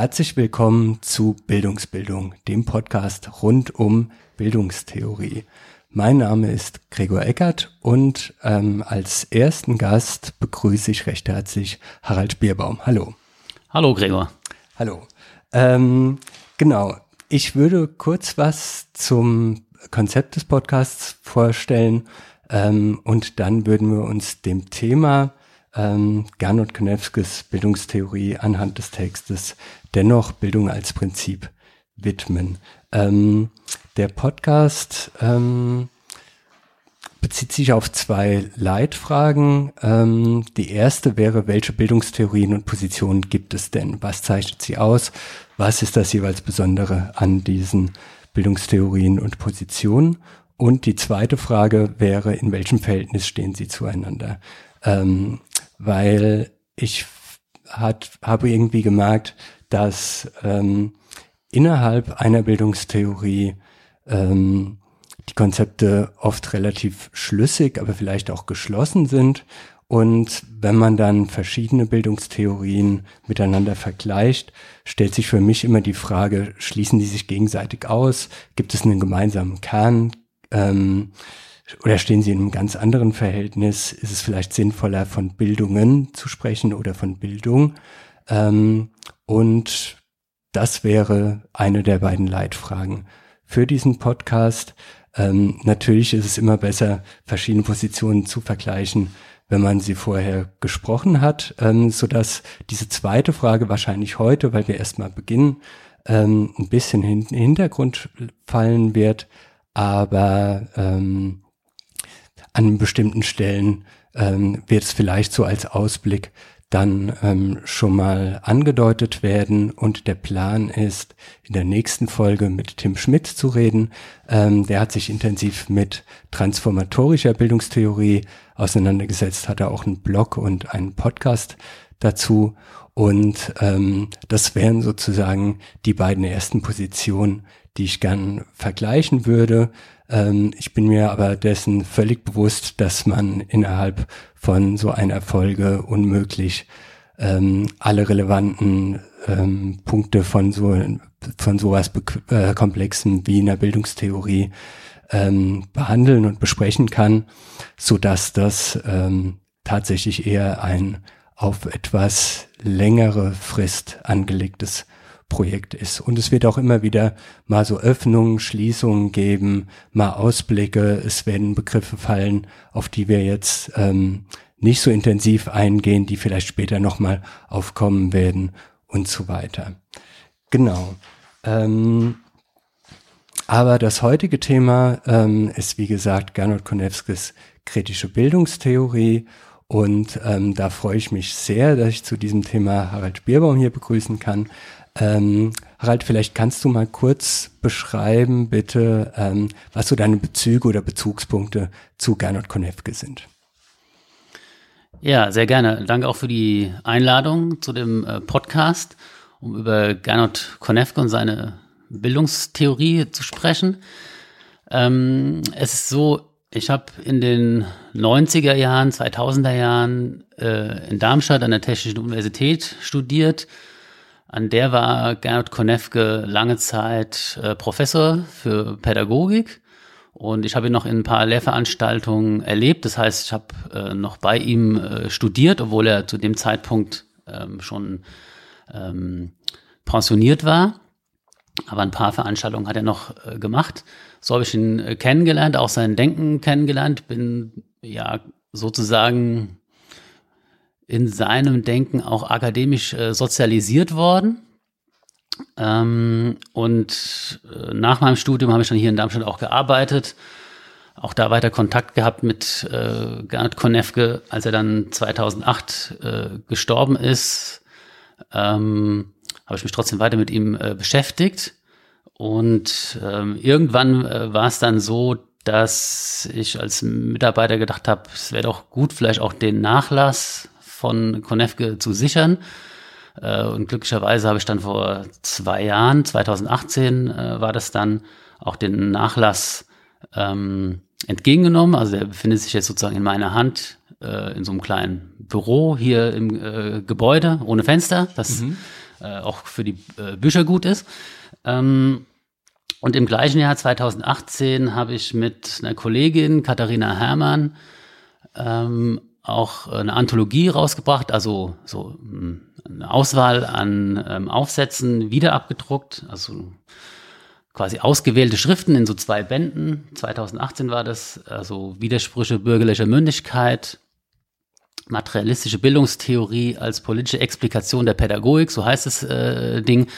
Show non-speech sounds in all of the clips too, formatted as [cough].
Herzlich willkommen zu Bildungsbildung, dem Podcast rund um Bildungstheorie. Mein Name ist Gregor Eckert und ähm, als ersten Gast begrüße ich recht herzlich Harald Bierbaum. Hallo. Hallo Gregor. Hallo. Ähm, genau, ich würde kurz was zum Konzept des Podcasts vorstellen ähm, und dann würden wir uns dem Thema ähm, Gernot Konewskis Bildungstheorie anhand des Textes dennoch Bildung als Prinzip widmen. Ähm, der Podcast ähm, bezieht sich auf zwei Leitfragen. Ähm, die erste wäre, welche Bildungstheorien und Positionen gibt es denn? Was zeichnet sie aus? Was ist das jeweils Besondere an diesen Bildungstheorien und Positionen? Und die zweite Frage wäre, in welchem Verhältnis stehen sie zueinander? Ähm, weil ich hat, habe irgendwie gemerkt, dass ähm, innerhalb einer Bildungstheorie ähm, die Konzepte oft relativ schlüssig, aber vielleicht auch geschlossen sind. Und wenn man dann verschiedene Bildungstheorien miteinander vergleicht, stellt sich für mich immer die Frage, schließen die sich gegenseitig aus? Gibt es einen gemeinsamen Kern? Ähm, oder stehen sie in einem ganz anderen Verhältnis? Ist es vielleicht sinnvoller, von Bildungen zu sprechen oder von Bildung? Ähm, und das wäre eine der beiden Leitfragen für diesen Podcast. Ähm, natürlich ist es immer besser, verschiedene Positionen zu vergleichen, wenn man sie vorher gesprochen hat, ähm, so dass diese zweite Frage wahrscheinlich heute, weil wir erstmal beginnen, ähm, ein bisschen in den Hintergrund fallen wird, aber ähm, an bestimmten Stellen ähm, wird es vielleicht so als Ausblick dann ähm, schon mal angedeutet werden. Und der Plan ist, in der nächsten Folge mit Tim Schmidt zu reden. Ähm, der hat sich intensiv mit transformatorischer Bildungstheorie auseinandergesetzt, hat er auch einen Blog und einen Podcast dazu. Und ähm, das wären sozusagen die beiden ersten Positionen, die ich gern vergleichen würde. Ähm, ich bin mir aber dessen völlig bewusst, dass man innerhalb von so einer Folge unmöglich ähm, alle relevanten ähm, Punkte von so von sowas äh, komplexen wie einer Bildungstheorie ähm, behandeln und besprechen kann, so dass das ähm, tatsächlich eher ein auf etwas längere Frist angelegtes Projekt ist. Und es wird auch immer wieder mal so Öffnungen, Schließungen geben, mal Ausblicke. Es werden Begriffe fallen, auf die wir jetzt ähm, nicht so intensiv eingehen, die vielleicht später nochmal aufkommen werden und so weiter. Genau. Ähm, aber das heutige Thema ähm, ist, wie gesagt, Gernot Konewskis kritische Bildungstheorie. Und ähm, da freue ich mich sehr, dass ich zu diesem Thema Harald Bierbaum hier begrüßen kann. Ähm, Harald, vielleicht kannst du mal kurz beschreiben, bitte, ähm, was so deine Bezüge oder Bezugspunkte zu Gernot Konefke sind. Ja, sehr gerne. Danke auch für die Einladung zu dem äh, Podcast, um über Gernot Konefke und seine Bildungstheorie zu sprechen. Ähm, es ist so, ich habe in den 90er Jahren, 2000er Jahren äh, in Darmstadt an der Technischen Universität studiert an der war Gernot Konefke lange Zeit äh, Professor für Pädagogik. Und ich habe ihn noch in ein paar Lehrveranstaltungen erlebt. Das heißt, ich habe äh, noch bei ihm äh, studiert, obwohl er zu dem Zeitpunkt ähm, schon ähm, pensioniert war. Aber ein paar Veranstaltungen hat er noch äh, gemacht. So habe ich ihn äh, kennengelernt, auch sein Denken kennengelernt. Bin ja sozusagen in seinem Denken auch akademisch äh, sozialisiert worden. Ähm, und äh, nach meinem Studium habe ich dann hier in Darmstadt auch gearbeitet, auch da weiter Kontakt gehabt mit äh, Gernot Konefke, als er dann 2008 äh, gestorben ist, ähm, habe ich mich trotzdem weiter mit ihm äh, beschäftigt. Und ähm, irgendwann äh, war es dann so, dass ich als Mitarbeiter gedacht habe, es wäre doch gut, vielleicht auch den Nachlass von Konefke zu sichern. Äh, und glücklicherweise habe ich dann vor zwei Jahren, 2018 äh, war das dann, auch den Nachlass ähm, entgegengenommen. Also der befindet sich jetzt sozusagen in meiner Hand äh, in so einem kleinen Büro hier im äh, Gebäude ohne Fenster. Das mhm. äh, auch für die äh, Bücher gut ist. Ähm, und im gleichen Jahr 2018 habe ich mit einer Kollegin, Katharina Herrmann, ähm, auch eine Anthologie rausgebracht, also so hm, eine Auswahl an ähm, Aufsätzen wieder abgedruckt, also quasi ausgewählte Schriften in so zwei Bänden. 2018 war das, also Widersprüche bürgerlicher Mündigkeit, materialistische Bildungstheorie als politische Explikation der Pädagogik, so heißt das äh, Ding.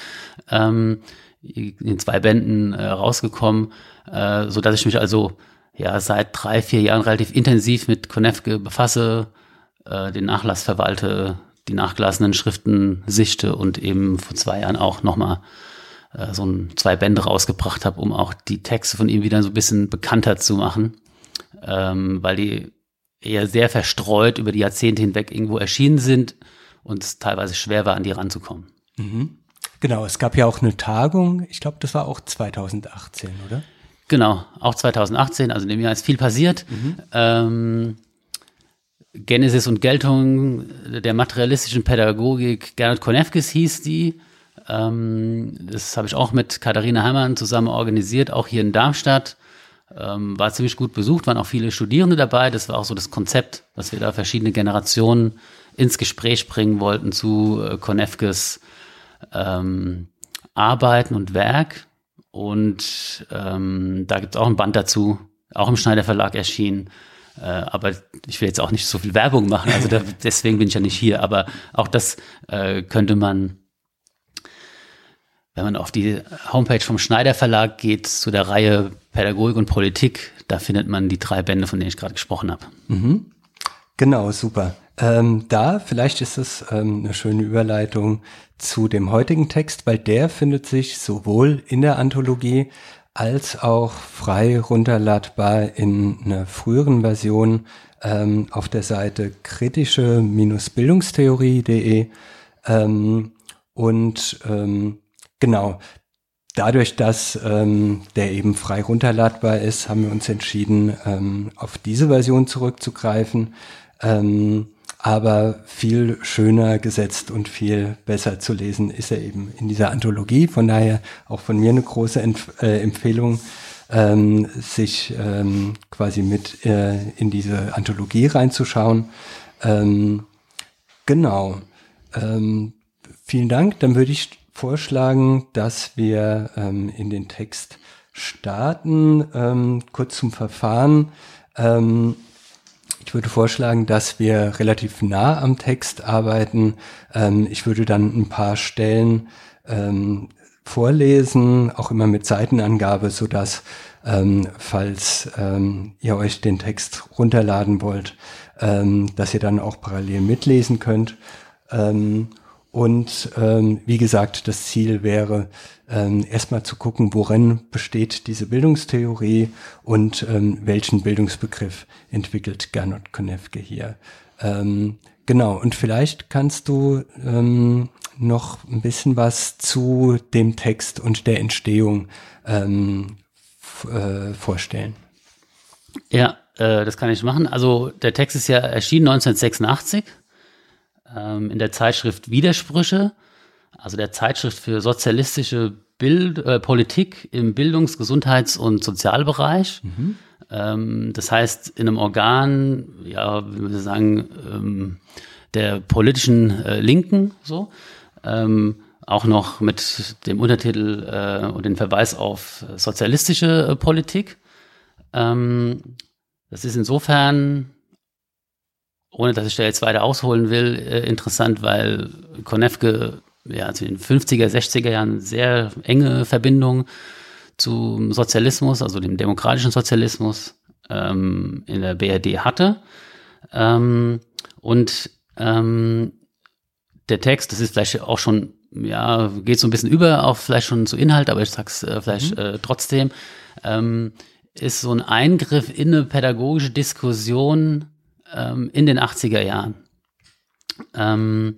Ähm, in zwei Bänden äh, rausgekommen, äh, so dass ich mich also ja seit drei, vier Jahren relativ intensiv mit Konefke befasse, äh, den Nachlass verwalte, die nachgelassenen Schriften sichte und eben vor zwei Jahren auch nochmal äh, so ein, zwei Bände rausgebracht habe, um auch die Texte von ihm wieder so ein bisschen bekannter zu machen, ähm, weil die eher sehr verstreut über die Jahrzehnte hinweg irgendwo erschienen sind und es teilweise schwer war, an die ranzukommen. Mhm. Genau, es gab ja auch eine Tagung, ich glaube, das war auch 2018, oder? Genau, auch 2018, also in dem Jahr ist viel passiert. Mhm. Ähm, Genesis und Geltung der materialistischen Pädagogik Gernot Konefkes hieß die. Ähm, das habe ich auch mit Katharina Heimann zusammen organisiert, auch hier in Darmstadt. Ähm, war ziemlich gut besucht, waren auch viele Studierende dabei. Das war auch so das Konzept, dass wir da verschiedene Generationen ins Gespräch bringen wollten zu äh, Konefkes ähm, Arbeiten und Werk. Und ähm, da gibt es auch ein Band dazu, auch im Schneider Verlag erschienen. Äh, aber ich will jetzt auch nicht so viel Werbung machen, also da, [laughs] deswegen bin ich ja nicht hier. Aber auch das äh, könnte man, wenn man auf die Homepage vom Schneider Verlag geht, zu der Reihe Pädagogik und Politik, da findet man die drei Bände, von denen ich gerade gesprochen habe. Mhm. Genau, super. Ähm, da, vielleicht ist es ähm, eine schöne Überleitung zu dem heutigen Text, weil der findet sich sowohl in der Anthologie als auch frei runterladbar in einer früheren Version ähm, auf der Seite kritische-bildungstheorie.de. Ähm, und ähm, genau, dadurch, dass ähm, der eben frei runterladbar ist, haben wir uns entschieden, ähm, auf diese Version zurückzugreifen. Ähm, aber viel schöner gesetzt und viel besser zu lesen ist er eben in dieser Anthologie. Von daher auch von mir eine große Empf äh, Empfehlung, ähm, sich ähm, quasi mit äh, in diese Anthologie reinzuschauen. Ähm, genau. Ähm, vielen Dank. Dann würde ich vorschlagen, dass wir ähm, in den Text starten. Ähm, kurz zum Verfahren. Ich würde vorschlagen, dass wir relativ nah am Text arbeiten. Ähm, ich würde dann ein paar Stellen ähm, vorlesen, auch immer mit Seitenangabe, so dass ähm, falls ähm, ihr euch den Text runterladen wollt, ähm, dass ihr dann auch parallel mitlesen könnt. Ähm, und ähm, wie gesagt, das Ziel wäre, ähm, erstmal zu gucken, worin besteht diese Bildungstheorie und ähm, welchen Bildungsbegriff entwickelt Gernot Konefke hier. Ähm, genau, und vielleicht kannst du ähm, noch ein bisschen was zu dem Text und der Entstehung ähm, äh, vorstellen. Ja, äh, das kann ich machen. Also der Text ist ja erschienen 1986 ähm, in der Zeitschrift Widersprüche, also der Zeitschrift für sozialistische Bild, äh, Politik im Bildungs-, Gesundheits- und Sozialbereich. Mhm. Ähm, das heißt, in einem Organ, ja, wie wir sagen, ähm, der politischen äh, Linken, so. Ähm, auch noch mit dem Untertitel äh, und den Verweis auf sozialistische äh, Politik. Ähm, das ist insofern ohne dass ich da jetzt weiter ausholen will, äh, interessant, weil Konefke ja zu den 50er, 60er Jahren sehr enge Verbindung zum Sozialismus, also dem demokratischen Sozialismus ähm, in der BRD hatte. Ähm, und ähm, der Text, das ist vielleicht auch schon, ja, geht so ein bisschen über auch vielleicht schon zu Inhalt, aber ich sag's äh, vielleicht mhm. äh, trotzdem, ähm, ist so ein Eingriff in eine pädagogische Diskussion ähm, in den 80er Jahren. Ähm,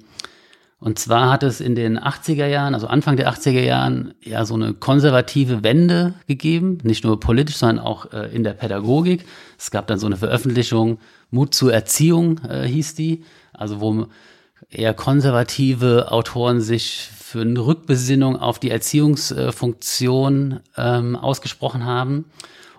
und zwar hat es in den 80er Jahren, also Anfang der 80er Jahren, ja so eine konservative Wende gegeben, nicht nur politisch, sondern auch äh, in der Pädagogik. Es gab dann so eine Veröffentlichung, Mut zur Erziehung äh, hieß die, also wo eher konservative Autoren sich für eine Rückbesinnung auf die Erziehungsfunktion ähm, ausgesprochen haben.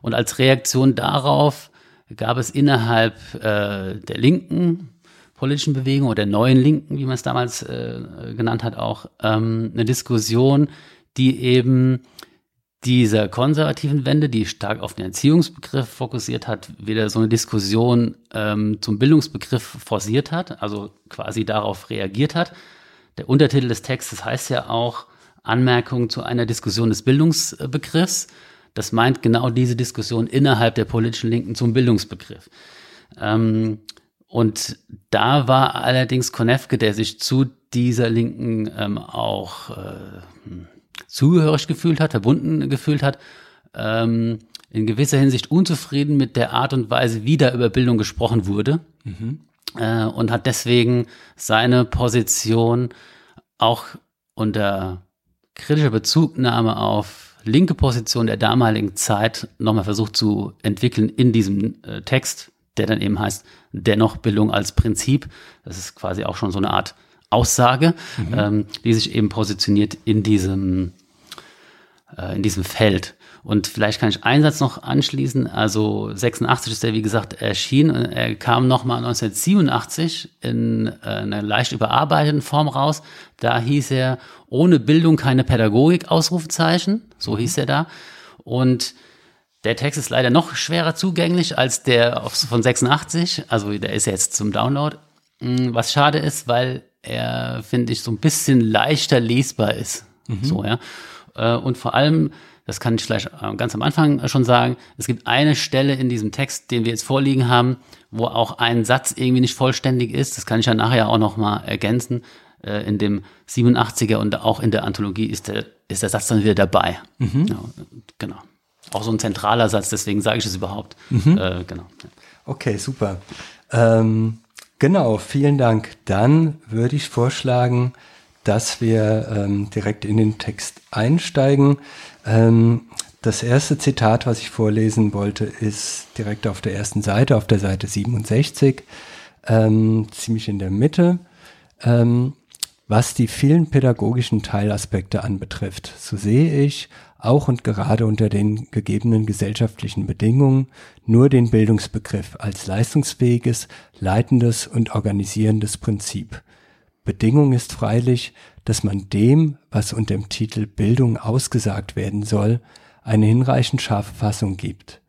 Und als Reaktion darauf gab es innerhalb äh, der linken politischen Bewegung oder der neuen Linken, wie man es damals äh, genannt hat, auch ähm, eine Diskussion, die eben dieser konservativen Wende, die stark auf den Erziehungsbegriff fokussiert hat, wieder so eine Diskussion ähm, zum Bildungsbegriff forciert hat, also quasi darauf reagiert hat. Der Untertitel des Textes heißt ja auch Anmerkung zu einer Diskussion des Bildungsbegriffs. Das meint genau diese Diskussion innerhalb der politischen Linken zum Bildungsbegriff. Ähm, und da war allerdings Konefke, der sich zu dieser Linken ähm, auch äh, zugehörig gefühlt hat, verbunden gefühlt hat, ähm, in gewisser Hinsicht unzufrieden mit der Art und Weise, wie da über Bildung gesprochen wurde. Mhm. Äh, und hat deswegen seine Position auch unter kritischer Bezugnahme auf linke Position der damaligen Zeit nochmal versucht zu entwickeln in diesem äh, Text, der dann eben heißt, dennoch Bildung als Prinzip. Das ist quasi auch schon so eine Art Aussage, mhm. ähm, die sich eben positioniert in diesem äh, in diesem Feld. Und vielleicht kann ich einen Satz noch anschließen. Also 86 ist er, wie gesagt, erschienen. Er kam nochmal 1987 in äh, einer leicht überarbeiteten Form raus. Da hieß er, ohne Bildung keine Pädagogik, Ausrufezeichen. So mhm. hieß er da. Und der Text ist leider noch schwerer zugänglich als der von 86. Also der ist jetzt zum Download. Mm, was schade ist, weil er, finde ich, so ein bisschen leichter lesbar ist. Mhm. So, ja. Äh, und vor allem, das kann ich vielleicht äh, ganz am Anfang schon sagen, es gibt eine Stelle in diesem Text, den wir jetzt vorliegen haben, wo auch ein Satz irgendwie nicht vollständig ist. Das kann ich ja nachher auch nochmal ergänzen. Äh, in dem 87er und auch in der Anthologie ist der, ist der Satz dann wieder dabei. Mhm. Ja, genau. Auch so ein zentraler Satz, deswegen sage ich es überhaupt. Mhm. Äh, genau. Okay, super. Ähm, genau, vielen Dank. Dann würde ich vorschlagen, dass wir ähm, direkt in den Text einsteigen. Ähm, das erste Zitat, was ich vorlesen wollte, ist direkt auf der ersten Seite, auf der Seite 67, ähm, ziemlich in der Mitte. Ähm, was die vielen pädagogischen Teilaspekte anbetrifft, so sehe ich auch und gerade unter den gegebenen gesellschaftlichen Bedingungen nur den Bildungsbegriff als leistungsfähiges, leitendes und organisierendes Prinzip. Bedingung ist freilich, dass man dem, was unter dem Titel Bildung ausgesagt werden soll, eine hinreichend scharfe Fassung gibt.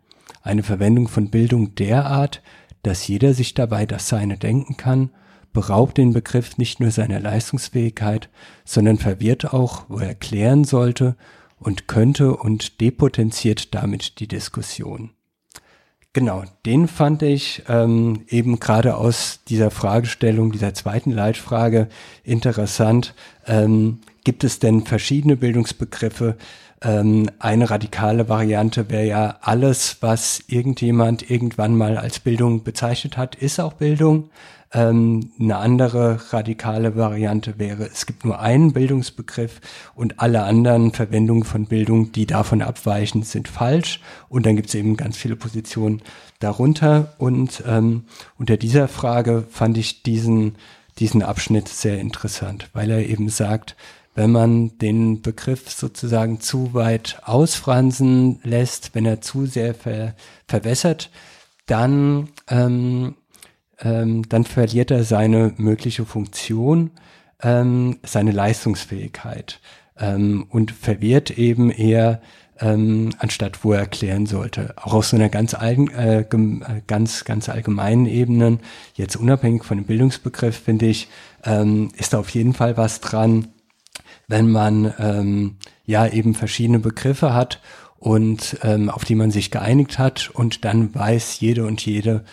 Eine Verwendung von Bildung derart, dass jeder sich dabei das Seine denken kann, beraubt den Begriff nicht nur seiner Leistungsfähigkeit, sondern verwirrt auch, wo er klären sollte und könnte und depotenziert damit die Diskussion. Genau, den fand ich ähm, eben gerade aus dieser Fragestellung, dieser zweiten Leitfrage interessant. Ähm, gibt es denn verschiedene Bildungsbegriffe? Ähm, eine radikale Variante wäre ja alles, was irgendjemand irgendwann mal als Bildung bezeichnet hat, ist auch Bildung. Ähm, eine andere radikale Variante wäre, es gibt nur einen Bildungsbegriff und alle anderen Verwendungen von Bildung, die davon abweichen, sind falsch. Und dann gibt es eben ganz viele Positionen darunter. Und ähm, unter dieser Frage fand ich diesen, diesen Abschnitt sehr interessant, weil er eben sagt, wenn man den Begriff sozusagen zu weit ausfransen lässt, wenn er zu sehr ver, verwässert, dann ähm, ähm, dann verliert er seine mögliche Funktion, ähm, seine Leistungsfähigkeit ähm, und verwirrt eben eher, ähm, anstatt wo er erklären sollte. Auch aus so einer ganz, allgen, äh, äh, ganz, ganz allgemeinen Ebene, jetzt unabhängig von dem Bildungsbegriff, finde ich, ähm, ist da auf jeden Fall was dran, wenn man ähm, ja eben verschiedene Begriffe hat und ähm, auf die man sich geeinigt hat und dann weiß jede und jede,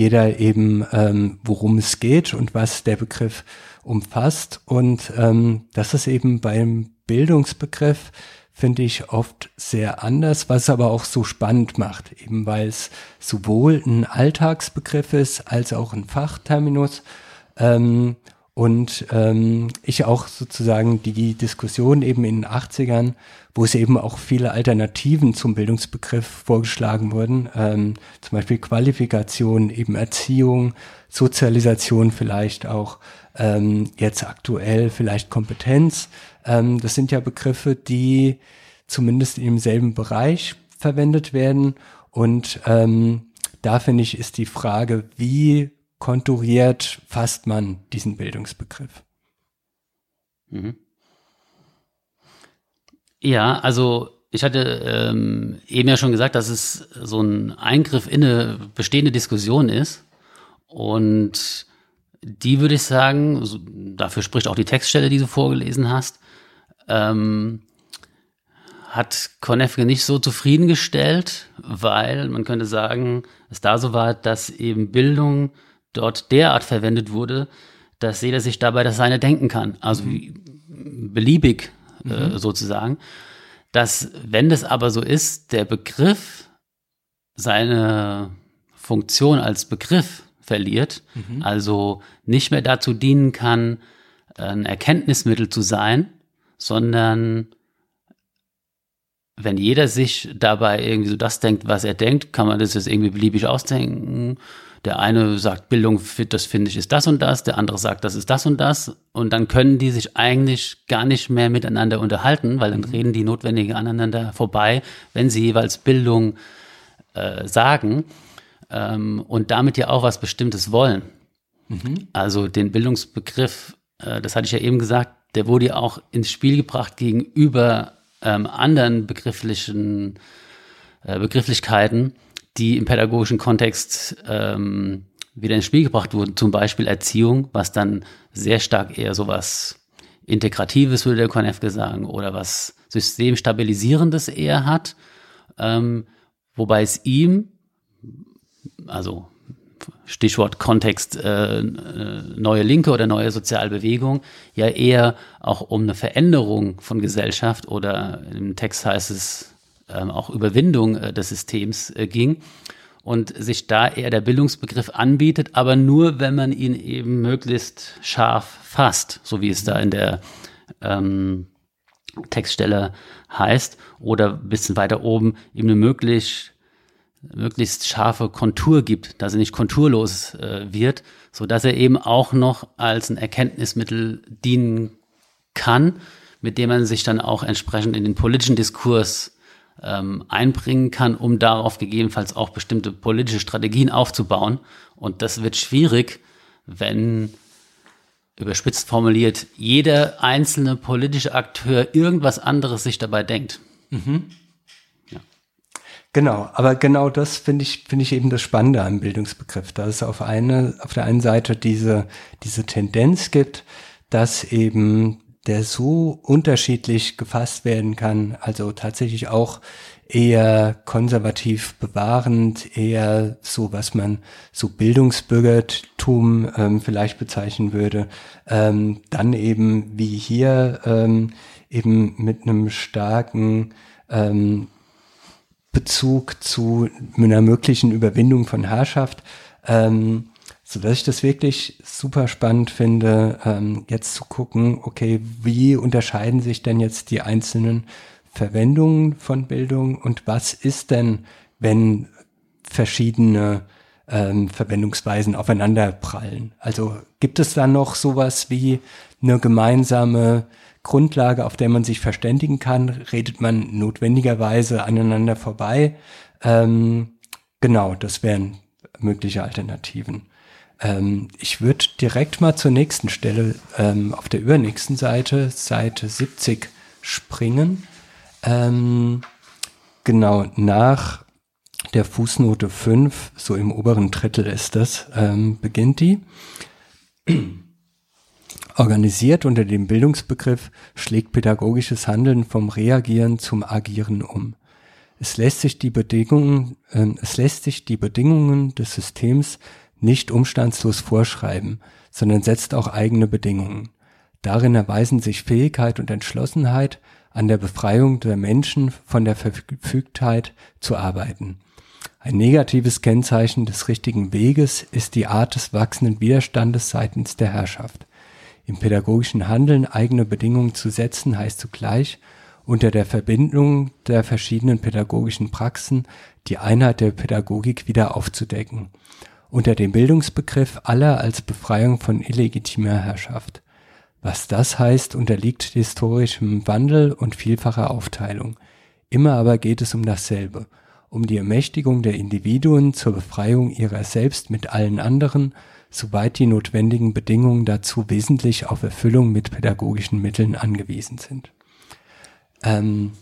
jeder eben, ähm, worum es geht und was der Begriff umfasst. Und ähm, das ist eben beim Bildungsbegriff, finde ich, oft sehr anders, was aber auch so spannend macht, eben weil es sowohl ein Alltagsbegriff ist als auch ein Fachterminus. Ähm, und ähm, ich auch sozusagen die Diskussion eben in den 80ern, wo es eben auch viele Alternativen zum Bildungsbegriff vorgeschlagen wurden, ähm, zum Beispiel Qualifikation, eben Erziehung, Sozialisation vielleicht auch, ähm, jetzt aktuell vielleicht Kompetenz. Ähm, das sind ja Begriffe, die zumindest im selben Bereich verwendet werden und ähm, da finde ich, ist die Frage, wie konturiert fasst man diesen Bildungsbegriff? Mhm. Ja, also ich hatte ähm, eben ja schon gesagt, dass es so ein Eingriff in eine bestehende Diskussion ist. Und die würde ich sagen, so, dafür spricht auch die Textstelle, die du vorgelesen hast, ähm, hat Konefke nicht so zufriedengestellt, weil man könnte sagen, es da so war, dass eben Bildung dort derart verwendet wurde, dass jeder sich dabei das seine denken kann. Also mhm. beliebig äh, mhm. sozusagen. Dass, wenn das aber so ist, der Begriff seine Funktion als Begriff verliert, mhm. also nicht mehr dazu dienen kann, ein Erkenntnismittel zu sein, sondern wenn jeder sich dabei irgendwie so das denkt, was er denkt, kann man das jetzt irgendwie beliebig ausdenken. Der eine sagt, Bildung, das finde ich, ist das und das, der andere sagt, das ist das und das. Und dann können die sich eigentlich gar nicht mehr miteinander unterhalten, weil dann mhm. reden die notwendigen aneinander vorbei, wenn sie jeweils Bildung äh, sagen ähm, und damit ja auch was Bestimmtes wollen. Mhm. Also den Bildungsbegriff, äh, das hatte ich ja eben gesagt, der wurde ja auch ins Spiel gebracht gegenüber ähm, anderen begrifflichen äh, Begrifflichkeiten, die im pädagogischen Kontext ähm, wieder ins Spiel gebracht wurden, zum Beispiel Erziehung, was dann sehr stark eher sowas Integratives, würde der Konefke sagen, oder was Systemstabilisierendes eher hat, ähm, wobei es ihm, also Stichwort Kontext äh, äh, neue Linke oder neue Sozialbewegung, ja eher auch um eine Veränderung von Gesellschaft oder im Text heißt es auch Überwindung äh, des Systems äh, ging und sich da eher der Bildungsbegriff anbietet, aber nur, wenn man ihn eben möglichst scharf fasst, so wie es da in der ähm, Textstelle heißt, oder ein bisschen weiter oben eben eine möglichst möglichst scharfe Kontur gibt, dass er nicht konturlos äh, wird, so dass er eben auch noch als ein Erkenntnismittel dienen kann, mit dem man sich dann auch entsprechend in den politischen Diskurs ähm, einbringen kann, um darauf gegebenenfalls auch bestimmte politische Strategien aufzubauen. Und das wird schwierig, wenn überspitzt formuliert jeder einzelne politische Akteur irgendwas anderes sich dabei denkt. Mhm. Genau, aber genau das finde ich, finde ich eben das Spannende am Bildungsbegriff, dass es auf eine, auf der einen Seite diese, diese Tendenz gibt, dass eben der so unterschiedlich gefasst werden kann, also tatsächlich auch eher konservativ bewahrend, eher so, was man so Bildungsbürgertum ähm, vielleicht bezeichnen würde, ähm, dann eben wie hier ähm, eben mit einem starken ähm, Bezug zu einer möglichen Überwindung von Herrschaft, ähm, so dass ich das wirklich super spannend finde, ähm, jetzt zu gucken, okay, wie unterscheiden sich denn jetzt die einzelnen Verwendungen von Bildung und was ist denn, wenn verschiedene ähm, Verwendungsweisen aufeinander prallen? Also gibt es da noch sowas wie eine gemeinsame Grundlage, auf der man sich verständigen kann, redet man notwendigerweise aneinander vorbei. Ähm, genau, das wären mögliche Alternativen. Ähm, ich würde direkt mal zur nächsten Stelle ähm, auf der übernächsten Seite, Seite 70, springen. Ähm, genau, nach der Fußnote 5, so im oberen Drittel ist das, ähm, beginnt die. Organisiert unter dem Bildungsbegriff schlägt pädagogisches Handeln vom Reagieren zum Agieren um. Es lässt sich die Bedingungen, äh, es lässt sich die Bedingungen des Systems nicht umstandslos vorschreiben, sondern setzt auch eigene Bedingungen. Darin erweisen sich Fähigkeit und Entschlossenheit, an der Befreiung der Menschen von der Verfügtheit zu arbeiten. Ein negatives Kennzeichen des richtigen Weges ist die Art des wachsenden Widerstandes seitens der Herrschaft. Im pädagogischen Handeln eigene Bedingungen zu setzen heißt zugleich, unter der Verbindung der verschiedenen pädagogischen Praxen die Einheit der Pädagogik wieder aufzudecken. Unter dem Bildungsbegriff aller als Befreiung von illegitimer Herrschaft. Was das heißt, unterliegt historischem Wandel und vielfacher Aufteilung. Immer aber geht es um dasselbe, um die Ermächtigung der Individuen zur Befreiung ihrer selbst mit allen anderen, soweit die notwendigen Bedingungen dazu wesentlich auf Erfüllung mit pädagogischen Mitteln angewiesen sind. Ähm,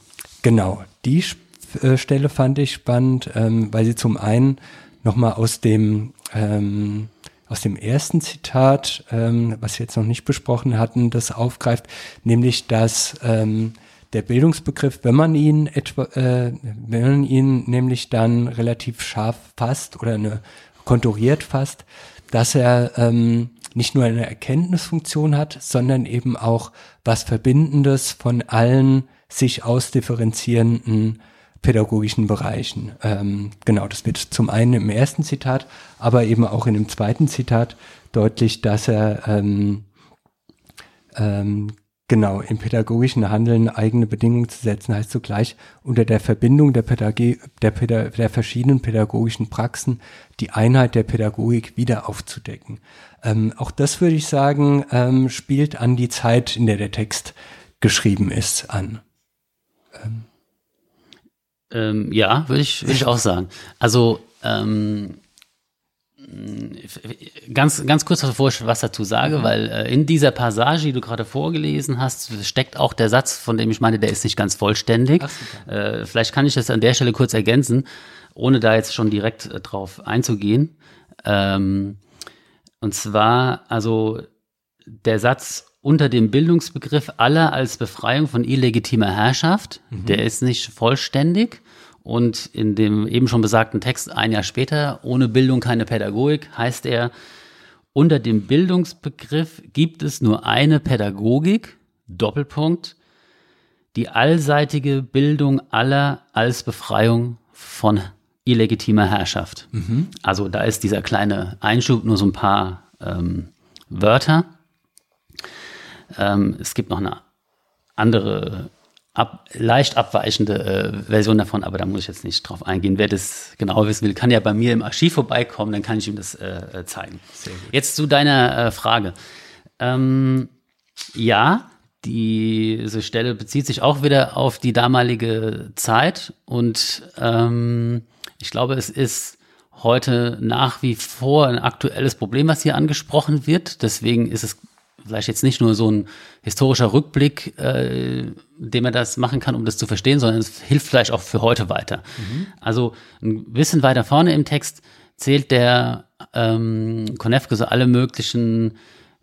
genau, die äh, Stelle fand ich spannend, ähm, weil sie zum einen nochmal aus dem ähm, aus dem ersten Zitat, ähm, was wir jetzt noch nicht besprochen hatten, das aufgreift, nämlich dass ähm, der Bildungsbegriff, wenn man ihn etwa, äh, wenn man ihn nämlich dann relativ scharf fasst oder eine konturiert fasst, dass er ähm, nicht nur eine Erkenntnisfunktion hat, sondern eben auch was Verbindendes von allen sich ausdifferenzierenden pädagogischen Bereichen. Ähm, genau, das wird zum einen im ersten Zitat, aber eben auch in dem zweiten Zitat deutlich, dass er ähm, ähm, genau im pädagogischen Handeln eigene Bedingungen zu setzen, heißt zugleich unter der Verbindung der, Pädagie, der, Päda der verschiedenen pädagogischen Praxen die Einheit der Pädagogik wieder aufzudecken. Ähm, auch das würde ich sagen, ähm, spielt an die Zeit, in der der Text geschrieben ist, an. Ähm. Ähm, ja, würde ich, würde ich auch sagen. Also ähm, ganz, ganz kurz bevor ich was dazu sage, mhm. weil äh, in dieser Passage, die du gerade vorgelesen hast, steckt auch der Satz, von dem ich meine, der ist nicht ganz vollständig. Ach, äh, vielleicht kann ich das an der Stelle kurz ergänzen, ohne da jetzt schon direkt äh, drauf einzugehen. Ähm, und zwar, also der Satz unter dem Bildungsbegriff aller als Befreiung von illegitimer Herrschaft. Mhm. Der ist nicht vollständig. Und in dem eben schon besagten Text ein Jahr später, ohne Bildung keine Pädagogik, heißt er, unter dem Bildungsbegriff gibt es nur eine Pädagogik, Doppelpunkt, die allseitige Bildung aller als Befreiung von illegitimer Herrschaft. Mhm. Also da ist dieser kleine Einschub, nur so ein paar ähm, Wörter. Ähm, es gibt noch eine andere, ab, leicht abweichende äh, Version davon, aber da muss ich jetzt nicht drauf eingehen. Wer das genau wissen will, kann ja bei mir im Archiv vorbeikommen, dann kann ich ihm das äh, zeigen. Jetzt zu deiner äh, Frage. Ähm, ja, diese Stelle bezieht sich auch wieder auf die damalige Zeit und ähm, ich glaube, es ist heute nach wie vor ein aktuelles Problem, was hier angesprochen wird. Deswegen ist es vielleicht jetzt nicht nur so ein historischer Rückblick, äh, dem man das machen kann, um das zu verstehen, sondern es hilft vielleicht auch für heute weiter. Mhm. Also ein bisschen weiter vorne im Text zählt der ähm, Konefke so alle möglichen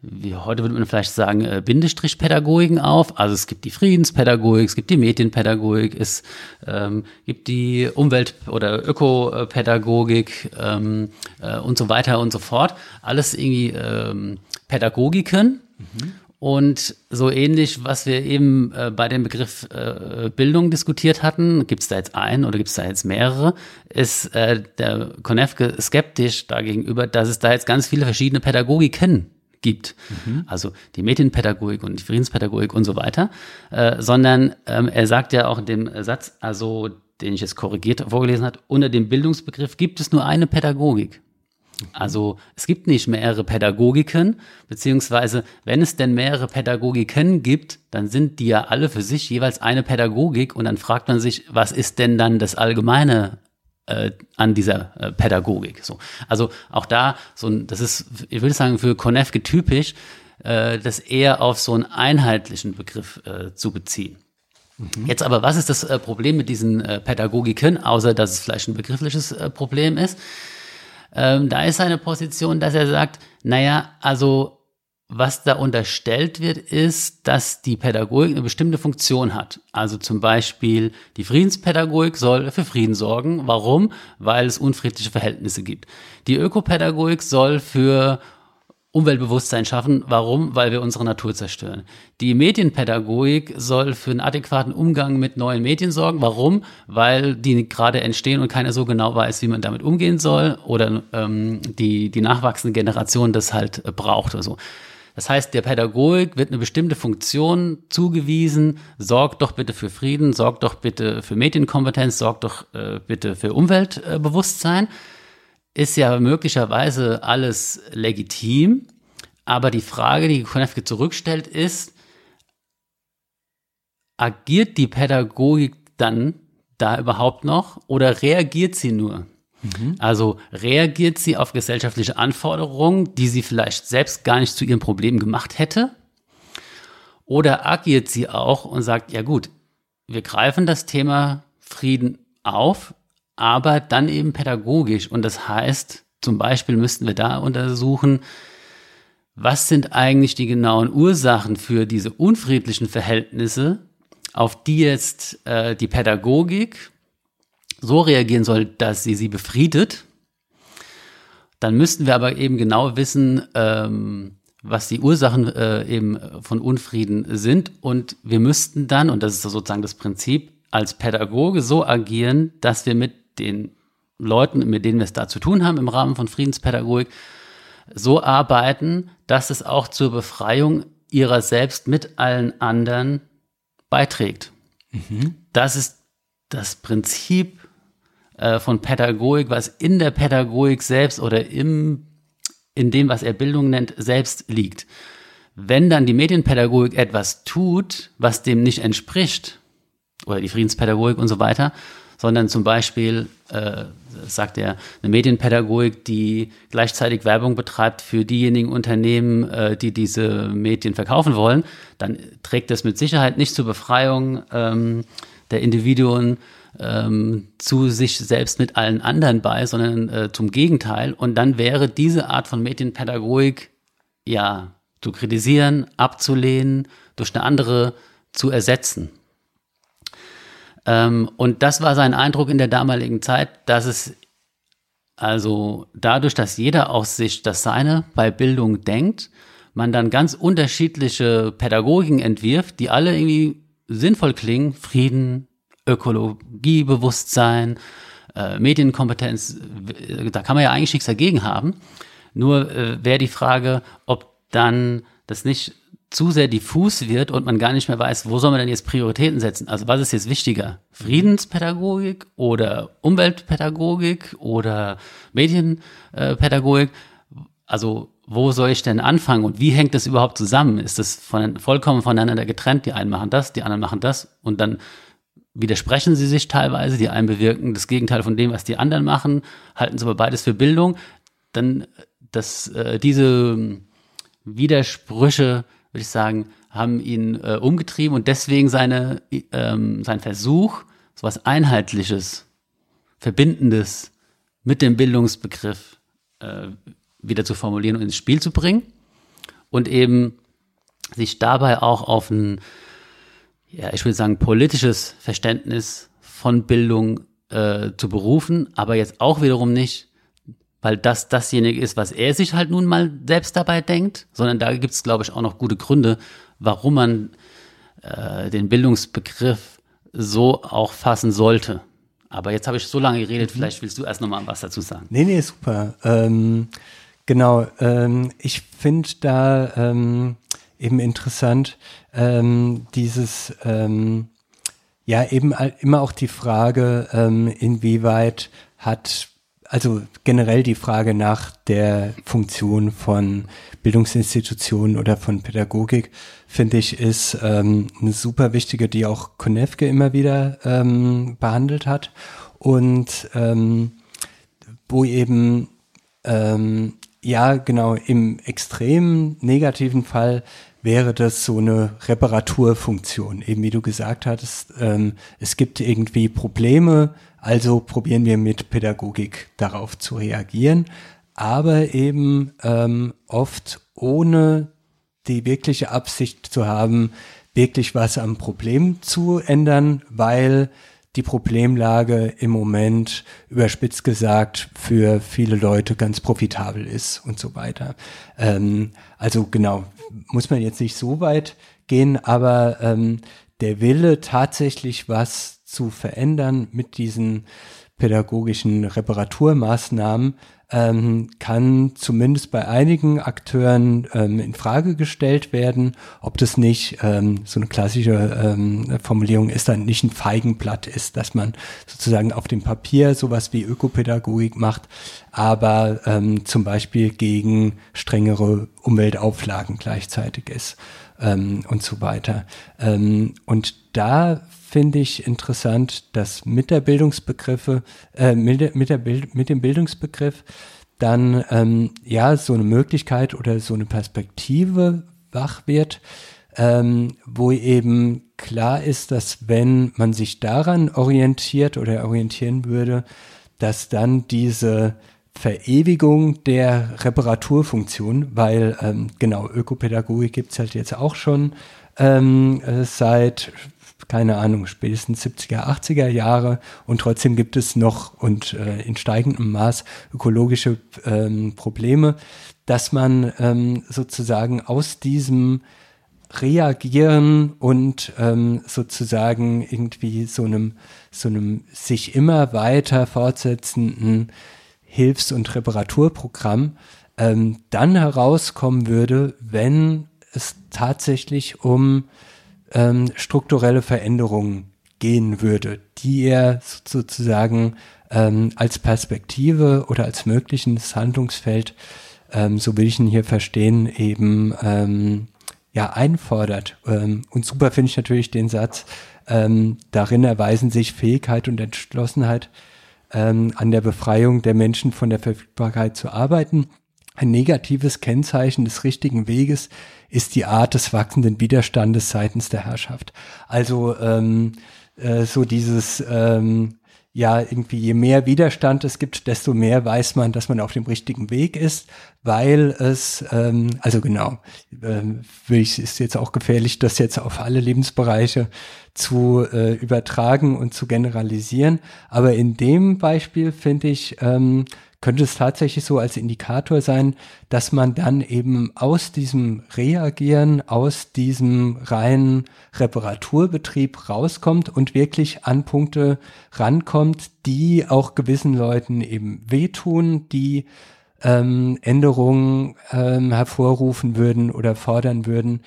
wie heute würde man vielleicht sagen, äh, Bindestrichpädagogiken auf. Also es gibt die Friedenspädagogik, es gibt die Medienpädagogik, es ähm, gibt die Umwelt- oder Ökopädagogik ähm, äh, und so weiter und so fort. Alles irgendwie ähm, Pädagogiken. Mhm. Und so ähnlich, was wir eben äh, bei dem Begriff äh, Bildung diskutiert hatten, gibt es da jetzt einen oder gibt es da jetzt mehrere, ist äh, der Konefke skeptisch dagegenüber, dass es da jetzt ganz viele verschiedene Pädagogiken gibt. Mhm. Also die Medienpädagogik und die Friedenspädagogik und so weiter. Äh, sondern ähm, er sagt ja auch in dem Satz, also den ich jetzt korrigiert vorgelesen habe, unter dem Bildungsbegriff gibt es nur eine Pädagogik. Also es gibt nicht mehrere Pädagogiken, beziehungsweise wenn es denn mehrere Pädagogiken gibt, dann sind die ja alle für sich jeweils eine Pädagogik und dann fragt man sich, was ist denn dann das allgemeine äh, an dieser äh, Pädagogik. So. Also auch da, so ein, das ist, ich würde sagen, für Konefke typisch, äh, das eher auf so einen einheitlichen Begriff äh, zu beziehen. Mhm. Jetzt aber, was ist das äh, Problem mit diesen äh, Pädagogiken, außer dass es vielleicht ein begriffliches äh, Problem ist? Ähm, da ist seine Position, dass er sagt, naja, also was da unterstellt wird, ist, dass die Pädagogik eine bestimmte Funktion hat. Also zum Beispiel die Friedenspädagogik soll für Frieden sorgen. Warum? Weil es unfriedliche Verhältnisse gibt. Die Ökopädagogik soll für Umweltbewusstsein schaffen. Warum? Weil wir unsere Natur zerstören. Die Medienpädagogik soll für einen adäquaten Umgang mit neuen Medien sorgen. Warum? Weil die gerade entstehen und keiner so genau weiß, wie man damit umgehen soll oder ähm, die, die nachwachsende Generation das halt braucht oder so. Das heißt, der Pädagogik wird eine bestimmte Funktion zugewiesen. Sorgt doch bitte für Frieden, sorgt doch bitte für Medienkompetenz, sorgt doch äh, bitte für Umweltbewusstsein. Ist ja möglicherweise alles legitim. Aber die Frage, die Konefke zurückstellt, ist, agiert die Pädagogik dann da überhaupt noch oder reagiert sie nur? Mhm. Also reagiert sie auf gesellschaftliche Anforderungen, die sie vielleicht selbst gar nicht zu ihrem Problem gemacht hätte? Oder agiert sie auch und sagt, ja gut, wir greifen das Thema Frieden auf, aber dann eben pädagogisch. Und das heißt, zum Beispiel müssten wir da untersuchen, was sind eigentlich die genauen Ursachen für diese unfriedlichen Verhältnisse, auf die jetzt äh, die Pädagogik so reagieren soll, dass sie sie befriedet, dann müssten wir aber eben genau wissen, ähm, was die Ursachen äh, eben von Unfrieden sind. Und wir müssten dann, und das ist sozusagen das Prinzip, als Pädagoge so agieren, dass wir mit den Leuten, mit denen wir es da zu tun haben im Rahmen von Friedenspädagogik, so arbeiten, dass es auch zur Befreiung ihrer selbst mit allen anderen beiträgt. Mhm. Das ist das Prinzip äh, von Pädagogik, was in der Pädagogik selbst oder im, in dem, was er Bildung nennt, selbst liegt. Wenn dann die Medienpädagogik etwas tut, was dem nicht entspricht, oder die Friedenspädagogik und so weiter, sondern zum Beispiel, äh, sagt er, eine Medienpädagogik, die gleichzeitig Werbung betreibt für diejenigen Unternehmen, äh, die diese Medien verkaufen wollen, dann trägt das mit Sicherheit nicht zur Befreiung ähm, der Individuen ähm, zu sich selbst mit allen anderen bei, sondern äh, zum Gegenteil. Und dann wäre diese Art von Medienpädagogik ja zu kritisieren, abzulehnen, durch eine andere zu ersetzen. Ähm, und das war sein Eindruck in der damaligen Zeit, dass es also dadurch, dass jeder aus sich das Seine bei Bildung denkt, man dann ganz unterschiedliche Pädagogiken entwirft, die alle irgendwie sinnvoll klingen. Frieden, Ökologiebewusstsein, äh, Medienkompetenz, da kann man ja eigentlich nichts dagegen haben. Nur äh, wäre die Frage, ob dann das nicht zu sehr diffus wird und man gar nicht mehr weiß, wo soll man denn jetzt Prioritäten setzen? Also was ist jetzt wichtiger? Friedenspädagogik oder Umweltpädagogik oder Medienpädagogik? Also wo soll ich denn anfangen und wie hängt das überhaupt zusammen? Ist das von, vollkommen voneinander getrennt? Die einen machen das, die anderen machen das und dann widersprechen sie sich teilweise. Die einen bewirken das Gegenteil von dem, was die anderen machen, halten sie aber beides für Bildung. Dann, dass äh, diese Widersprüche würde ich sagen, haben ihn äh, umgetrieben und deswegen seine, ähm, sein Versuch, so was Einheitliches, Verbindendes mit dem Bildungsbegriff äh, wieder zu formulieren und ins Spiel zu bringen und eben sich dabei auch auf ein, ja, ich würde sagen, politisches Verständnis von Bildung äh, zu berufen, aber jetzt auch wiederum nicht weil das dasjenige ist, was er sich halt nun mal selbst dabei denkt, sondern da gibt es, glaube ich, auch noch gute Gründe, warum man äh, den Bildungsbegriff so auch fassen sollte. Aber jetzt habe ich so lange geredet, mhm. vielleicht willst du erst nochmal was dazu sagen. Nee, nee, super. Ähm, genau, ähm, ich finde da ähm, eben interessant, ähm, dieses, ähm, ja, eben immer auch die Frage, ähm, inwieweit hat also generell die Frage nach der Funktion von Bildungsinstitutionen oder von Pädagogik, finde ich, ist ähm, eine super wichtige, die auch Konefke immer wieder ähm, behandelt hat. Und ähm, wo eben ähm, ja genau im extrem negativen Fall wäre das so eine Reparaturfunktion, eben wie du gesagt hattest, ähm, es gibt irgendwie Probleme, also probieren wir mit Pädagogik darauf zu reagieren, aber eben ähm, oft ohne die wirkliche Absicht zu haben, wirklich was am Problem zu ändern, weil die Problemlage im Moment überspitzt gesagt für viele Leute ganz profitabel ist und so weiter. Ähm, also genau, muss man jetzt nicht so weit gehen, aber ähm, der Wille tatsächlich was zu verändern mit diesen pädagogischen Reparaturmaßnahmen ähm, kann zumindest bei einigen Akteuren ähm, in Frage gestellt werden, ob das nicht ähm, so eine klassische ähm, Formulierung ist, dann nicht ein Feigenblatt ist, dass man sozusagen auf dem Papier sowas wie Ökopädagogik macht, aber ähm, zum Beispiel gegen strengere Umweltauflagen gleichzeitig ist ähm, und so weiter. Ähm, und da finde ich interessant, dass mit der Bildungsbegriffe, äh, mit, der, mit, der Bild, mit dem Bildungsbegriff dann ähm, ja so eine Möglichkeit oder so eine Perspektive wach wird, ähm, wo eben klar ist, dass wenn man sich daran orientiert oder orientieren würde, dass dann diese Verewigung der Reparaturfunktion, weil ähm, genau Ökopädagogik gibt's halt jetzt auch schon ähm, äh, seit keine Ahnung, spätestens 70er, 80er Jahre. Und trotzdem gibt es noch und äh, in steigendem Maß ökologische ähm, Probleme, dass man ähm, sozusagen aus diesem Reagieren und ähm, sozusagen irgendwie so einem, so einem sich immer weiter fortsetzenden Hilfs- und Reparaturprogramm ähm, dann herauskommen würde, wenn es tatsächlich um ähm, strukturelle Veränderungen gehen würde, die er sozusagen ähm, als Perspektive oder als mögliches Handlungsfeld, ähm, so will ich ihn hier verstehen, eben ähm, ja einfordert. Ähm, und super finde ich natürlich den Satz, ähm, darin erweisen sich Fähigkeit und Entschlossenheit ähm, an der Befreiung der Menschen von der Verfügbarkeit zu arbeiten. Ein negatives Kennzeichen des richtigen Weges ist die Art des wachsenden Widerstandes seitens der Herrschaft. Also ähm, äh, so dieses ähm, ja, irgendwie je mehr Widerstand es gibt, desto mehr weiß man, dass man auf dem richtigen Weg ist, weil es, ähm, also genau, ähm, ist jetzt auch gefährlich, das jetzt auf alle Lebensbereiche zu äh, übertragen und zu generalisieren. Aber in dem Beispiel finde ich, ähm, könnte es tatsächlich so als Indikator sein, dass man dann eben aus diesem Reagieren, aus diesem reinen Reparaturbetrieb rauskommt und wirklich an Punkte rankommt, die auch gewissen Leuten eben wehtun, die ähm, Änderungen ähm, hervorrufen würden oder fordern würden,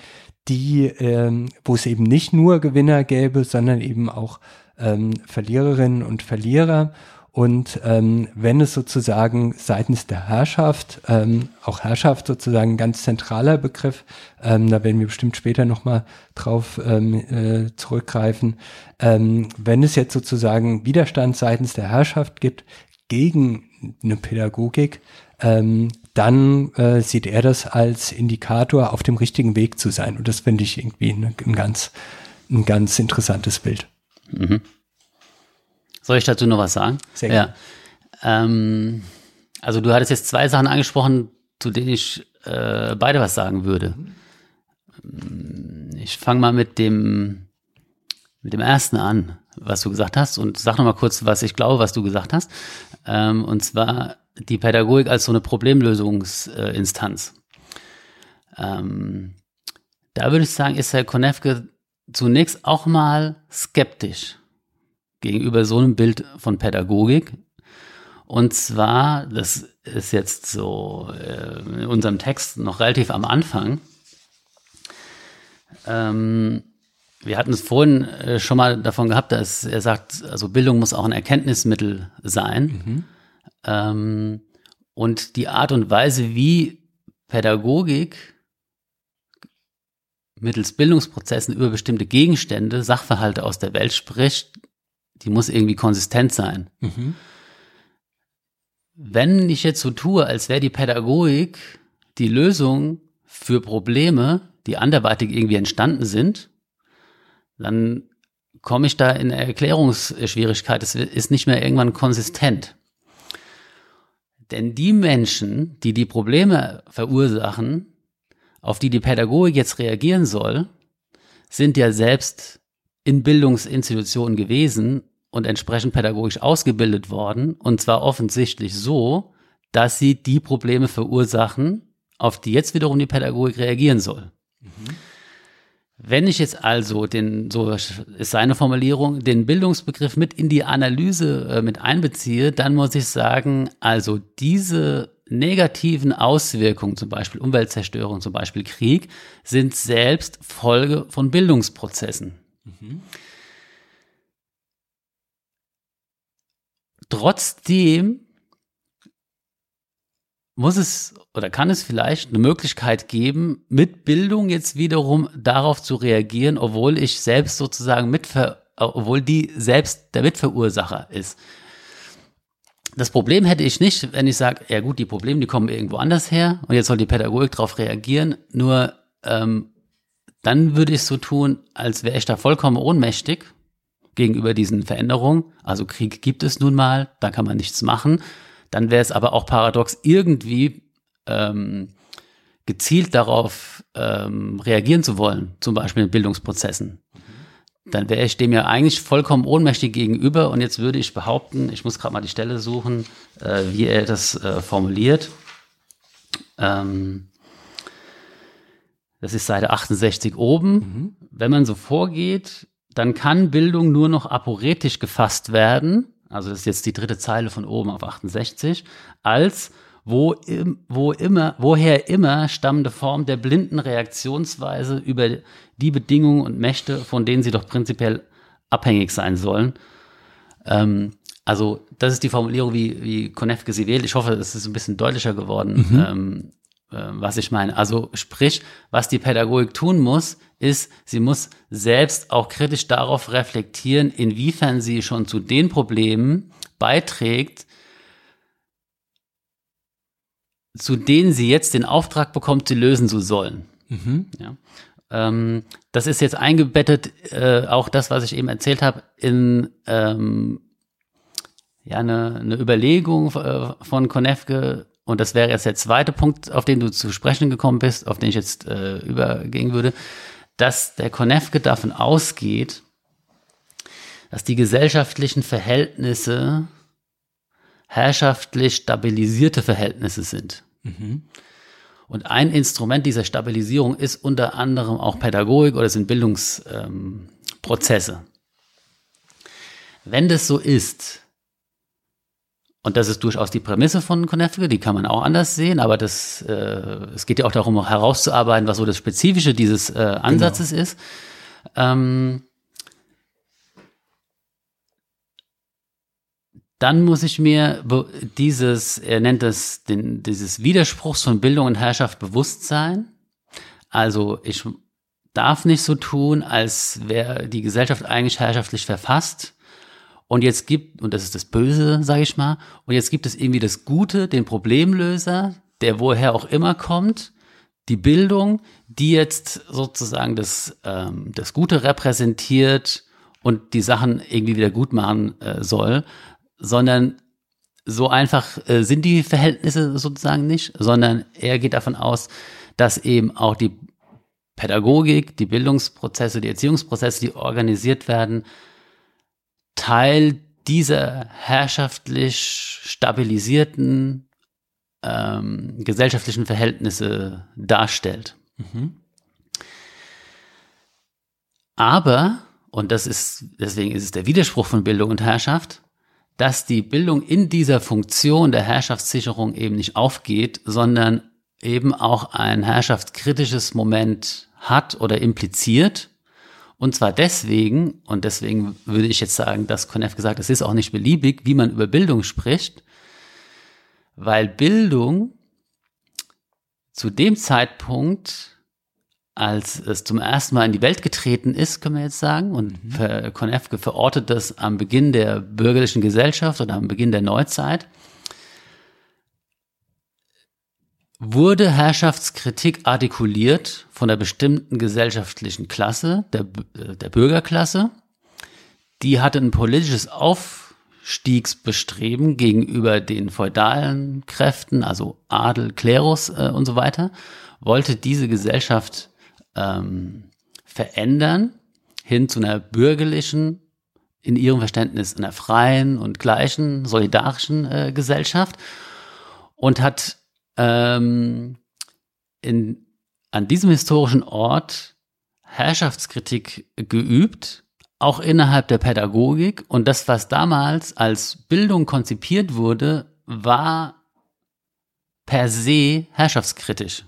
die, ähm, wo es eben nicht nur Gewinner gäbe, sondern eben auch ähm, Verliererinnen und Verlierer. Und ähm, wenn es sozusagen seitens der Herrschaft, ähm, auch Herrschaft sozusagen ein ganz zentraler Begriff, ähm, da werden wir bestimmt später nochmal drauf ähm, äh, zurückgreifen, ähm, wenn es jetzt sozusagen Widerstand seitens der Herrschaft gibt gegen eine Pädagogik, ähm, dann äh, sieht er das als Indikator, auf dem richtigen Weg zu sein. Und das finde ich irgendwie ein, ein, ganz, ein ganz interessantes Bild. Mhm. Soll ich dazu noch was sagen? Sehr gerne. Ja. Ähm, also du hattest jetzt zwei Sachen angesprochen, zu denen ich äh, beide was sagen würde. Ich fange mal mit dem, mit dem ersten an, was du gesagt hast und sag noch mal kurz, was ich glaube, was du gesagt hast. Ähm, und zwar die Pädagogik als so eine Problemlösungsinstanz. Ähm, da würde ich sagen, ist Herr Konefke zunächst auch mal skeptisch gegenüber so einem Bild von Pädagogik. Und zwar, das ist jetzt so äh, in unserem Text noch relativ am Anfang. Ähm, wir hatten es vorhin äh, schon mal davon gehabt, dass er sagt, also Bildung muss auch ein Erkenntnismittel sein. Mhm. Ähm, und die Art und Weise, wie Pädagogik mittels Bildungsprozessen über bestimmte Gegenstände, Sachverhalte aus der Welt spricht, die muss irgendwie konsistent sein. Mhm. Wenn ich jetzt so tue, als wäre die Pädagogik die Lösung für Probleme, die anderweitig irgendwie entstanden sind, dann komme ich da in Erklärungsschwierigkeit. Es ist nicht mehr irgendwann konsistent. Denn die Menschen, die die Probleme verursachen, auf die die Pädagogik jetzt reagieren soll, sind ja selbst in Bildungsinstitutionen gewesen und entsprechend pädagogisch ausgebildet worden. Und zwar offensichtlich so, dass sie die Probleme verursachen, auf die jetzt wiederum die Pädagogik reagieren soll. Mhm. Wenn ich jetzt also den, so ist seine Formulierung, den Bildungsbegriff mit in die Analyse äh, mit einbeziehe, dann muss ich sagen, also diese negativen Auswirkungen, zum Beispiel Umweltzerstörung, zum Beispiel Krieg, sind selbst Folge von Bildungsprozessen. Mhm. Trotzdem muss es oder kann es vielleicht eine Möglichkeit geben, mit Bildung jetzt wiederum darauf zu reagieren, obwohl ich selbst sozusagen mitver, obwohl die selbst der Mitverursacher ist. Das Problem hätte ich nicht, wenn ich sage, ja gut, die Probleme, die kommen irgendwo anders her und jetzt soll die Pädagogik darauf reagieren. Nur ähm, dann würde ich so tun, als wäre ich da vollkommen ohnmächtig gegenüber diesen Veränderungen. Also Krieg gibt es nun mal, da kann man nichts machen dann wäre es aber auch paradox, irgendwie ähm, gezielt darauf ähm, reagieren zu wollen, zum Beispiel in Bildungsprozessen. Dann wäre ich dem ja eigentlich vollkommen ohnmächtig gegenüber und jetzt würde ich behaupten, ich muss gerade mal die Stelle suchen, äh, wie er das äh, formuliert. Ähm, das ist Seite 68 oben. Mhm. Wenn man so vorgeht, dann kann Bildung nur noch aporetisch gefasst werden, also das ist jetzt die dritte Zeile von oben auf 68, als wo, im, wo immer, woher immer stammende Form der blinden Reaktionsweise über die Bedingungen und Mächte, von denen sie doch prinzipiell abhängig sein sollen. Ähm, also das ist die Formulierung, wie, wie Konefke sie wählt. Ich hoffe, es ist ein bisschen deutlicher geworden, mhm. ähm, äh, was ich meine. Also sprich, was die Pädagogik tun muss, ist, sie muss selbst auch kritisch darauf reflektieren, inwiefern sie schon zu den Problemen beiträgt, zu denen sie jetzt den Auftrag bekommt, sie lösen zu sollen. Mhm. Ja. Ähm, das ist jetzt eingebettet, äh, auch das, was ich eben erzählt habe, in ähm, ja, eine, eine Überlegung äh, von Konefke, und das wäre jetzt der zweite Punkt, auf den du zu sprechen gekommen bist, auf den ich jetzt äh, übergehen würde, dass der Konefke davon ausgeht, dass die gesellschaftlichen Verhältnisse herrschaftlich stabilisierte Verhältnisse sind. Mhm. Und ein Instrument dieser Stabilisierung ist unter anderem auch Pädagogik oder sind Bildungsprozesse. Ähm, Wenn das so ist, und das ist durchaus die Prämisse von Konefke, die kann man auch anders sehen, aber das, äh, es geht ja auch darum, herauszuarbeiten, was so das Spezifische dieses äh, Ansatzes genau. ist. Ähm, dann muss ich mir dieses, er nennt es den, dieses Widerspruchs von Bildung und Herrschaft bewusst sein. Also ich darf nicht so tun, als wäre die Gesellschaft eigentlich herrschaftlich verfasst und jetzt gibt, und das ist das Böse, sage ich mal, und jetzt gibt es irgendwie das Gute, den Problemlöser, der woher auch immer kommt, die Bildung, die jetzt sozusagen das, ähm, das Gute repräsentiert und die Sachen irgendwie wieder gut machen äh, soll, sondern so einfach äh, sind die Verhältnisse sozusagen nicht, sondern er geht davon aus, dass eben auch die Pädagogik, die Bildungsprozesse, die Erziehungsprozesse, die organisiert werden, Teil dieser herrschaftlich stabilisierten ähm, gesellschaftlichen Verhältnisse darstellt. Mhm. Aber, und das ist, deswegen ist es der Widerspruch von Bildung und Herrschaft, dass die Bildung in dieser Funktion der Herrschaftssicherung eben nicht aufgeht, sondern eben auch ein herrschaftskritisches Moment hat oder impliziert und zwar deswegen, und deswegen würde ich jetzt sagen, dass Konef gesagt, es ist auch nicht beliebig, wie man über Bildung spricht, weil Bildung zu dem Zeitpunkt, als es zum ersten Mal in die Welt getreten ist, können wir jetzt sagen, und mhm. Konefke verortet das am Beginn der bürgerlichen Gesellschaft oder am Beginn der Neuzeit, wurde Herrschaftskritik artikuliert von einer bestimmten gesellschaftlichen Klasse, der, der Bürgerklasse. Die hatte ein politisches Aufstiegsbestreben gegenüber den feudalen Kräften, also Adel, Klerus äh, und so weiter, wollte diese Gesellschaft ähm, verändern hin zu einer bürgerlichen, in ihrem Verständnis einer freien und gleichen, solidarischen äh, Gesellschaft und hat ähm, in, an diesem historischen Ort Herrschaftskritik geübt, auch innerhalb der Pädagogik. Und das, was damals als Bildung konzipiert wurde, war per se herrschaftskritisch.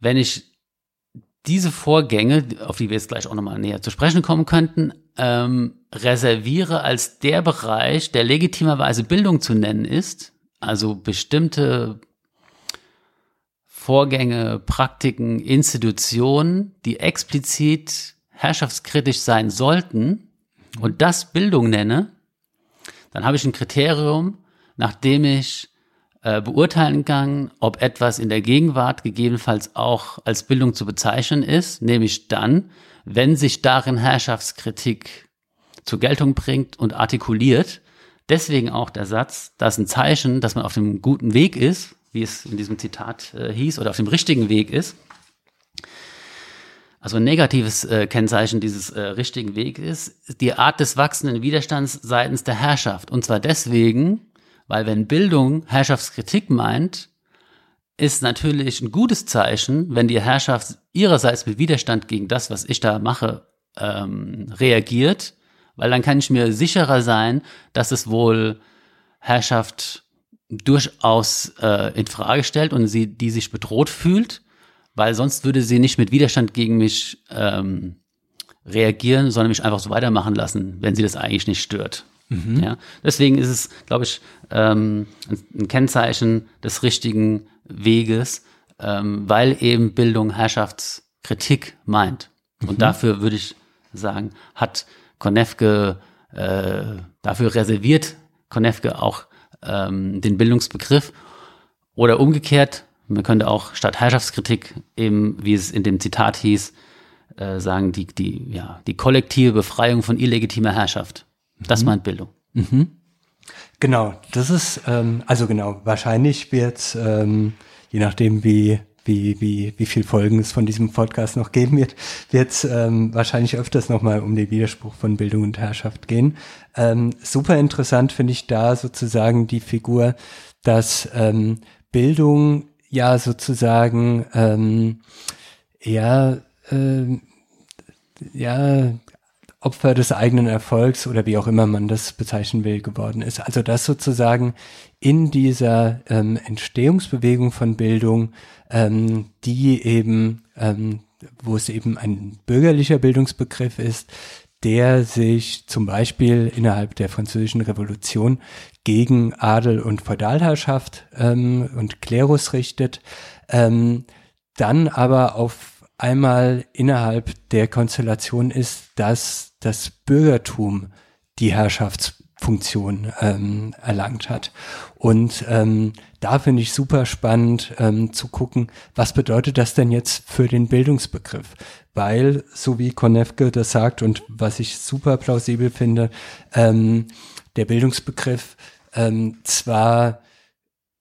Wenn ich diese Vorgänge, auf die wir jetzt gleich auch nochmal näher zu sprechen kommen könnten, ähm, reserviere als der Bereich, der legitimerweise Bildung zu nennen ist, also bestimmte Vorgänge, Praktiken, Institutionen, die explizit herrschaftskritisch sein sollten und das Bildung nenne, dann habe ich ein Kriterium, nach dem ich äh, beurteilen kann, ob etwas in der Gegenwart gegebenenfalls auch als Bildung zu bezeichnen ist, nämlich dann, wenn sich darin Herrschaftskritik zur Geltung bringt und artikuliert. Deswegen auch der Satz, dass ein Zeichen, dass man auf dem guten Weg ist, wie es in diesem Zitat äh, hieß, oder auf dem richtigen Weg ist. Also ein negatives äh, Kennzeichen dieses äh, richtigen Weges ist die Art des wachsenden Widerstands seitens der Herrschaft. Und zwar deswegen, weil wenn Bildung Herrschaftskritik meint, ist natürlich ein gutes Zeichen, wenn die Herrschaft ihrerseits mit Widerstand gegen das, was ich da mache, ähm, reagiert, weil dann kann ich mir sicherer sein, dass es wohl Herrschaft durchaus äh, in Frage stellt und sie, die sich bedroht fühlt, weil sonst würde sie nicht mit Widerstand gegen mich ähm, reagieren, sondern mich einfach so weitermachen lassen, wenn sie das eigentlich nicht stört. Mhm. Ja, deswegen ist es, glaube ich, ähm, ein Kennzeichen des richtigen Weges, ähm, weil eben Bildung Herrschaftskritik meint. Mhm. Und dafür würde ich sagen, hat Konefke, äh, dafür reserviert Konefke auch ähm, den Bildungsbegriff. Oder umgekehrt, man könnte auch statt Herrschaftskritik eben, wie es in dem Zitat hieß, äh, sagen, die, die, ja, die kollektive Befreiung von illegitimer Herrschaft. Das mhm. meint Bildung. Mhm. Genau, das ist, ähm, also genau, wahrscheinlich wird ähm, je nachdem wie wie, wie, wie viel Folgen es von diesem Podcast noch geben wird, wird es ähm, wahrscheinlich öfters nochmal um den Widerspruch von Bildung und Herrschaft gehen. Ähm, super interessant finde ich da sozusagen die Figur, dass ähm, Bildung ja sozusagen ähm, ja äh, ja Opfer des eigenen Erfolgs oder wie auch immer man das bezeichnen will, geworden ist. Also dass sozusagen in dieser ähm, Entstehungsbewegung von Bildung, ähm, die eben, ähm, wo es eben ein bürgerlicher Bildungsbegriff ist, der sich zum Beispiel innerhalb der französischen Revolution gegen Adel und Feudalherrschaft ähm, und Klerus richtet, ähm, dann aber auf einmal innerhalb der Konstellation ist, dass das Bürgertum die Herrschaftsfunktion ähm, erlangt hat. Und ähm, da finde ich super spannend ähm, zu gucken, was bedeutet das denn jetzt für den Bildungsbegriff? Weil, so wie Konefke das sagt und was ich super plausibel finde, ähm, der Bildungsbegriff ähm, zwar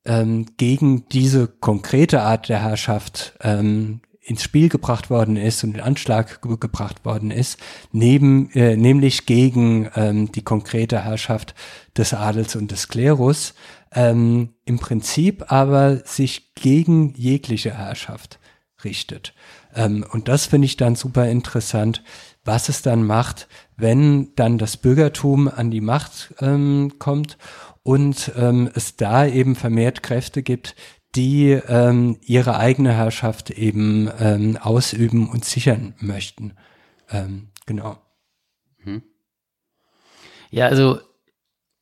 ähm, gegen diese konkrete Art der Herrschaft ähm, ins Spiel gebracht worden ist und in Anschlag ge gebracht worden ist, neben, äh, nämlich gegen ähm, die konkrete Herrschaft des Adels und des Klerus, ähm, im Prinzip aber sich gegen jegliche Herrschaft richtet. Ähm, und das finde ich dann super interessant, was es dann macht, wenn dann das Bürgertum an die Macht ähm, kommt und ähm, es da eben vermehrt Kräfte gibt, die ähm, ihre eigene Herrschaft eben ähm, ausüben und sichern möchten. Ähm, genau. Mhm. Ja, also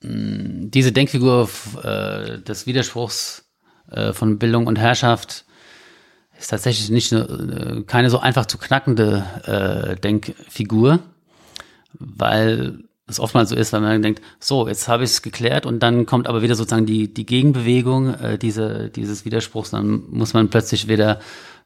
mh, diese Denkfigur äh, des Widerspruchs äh, von Bildung und Herrschaft ist tatsächlich nicht eine, äh, keine so einfach zu knackende äh, Denkfigur, weil es oftmals so ist, weil man denkt, so, jetzt habe ich es geklärt und dann kommt aber wieder sozusagen die, die Gegenbewegung äh, diese, dieses Widerspruchs, dann muss man plötzlich wieder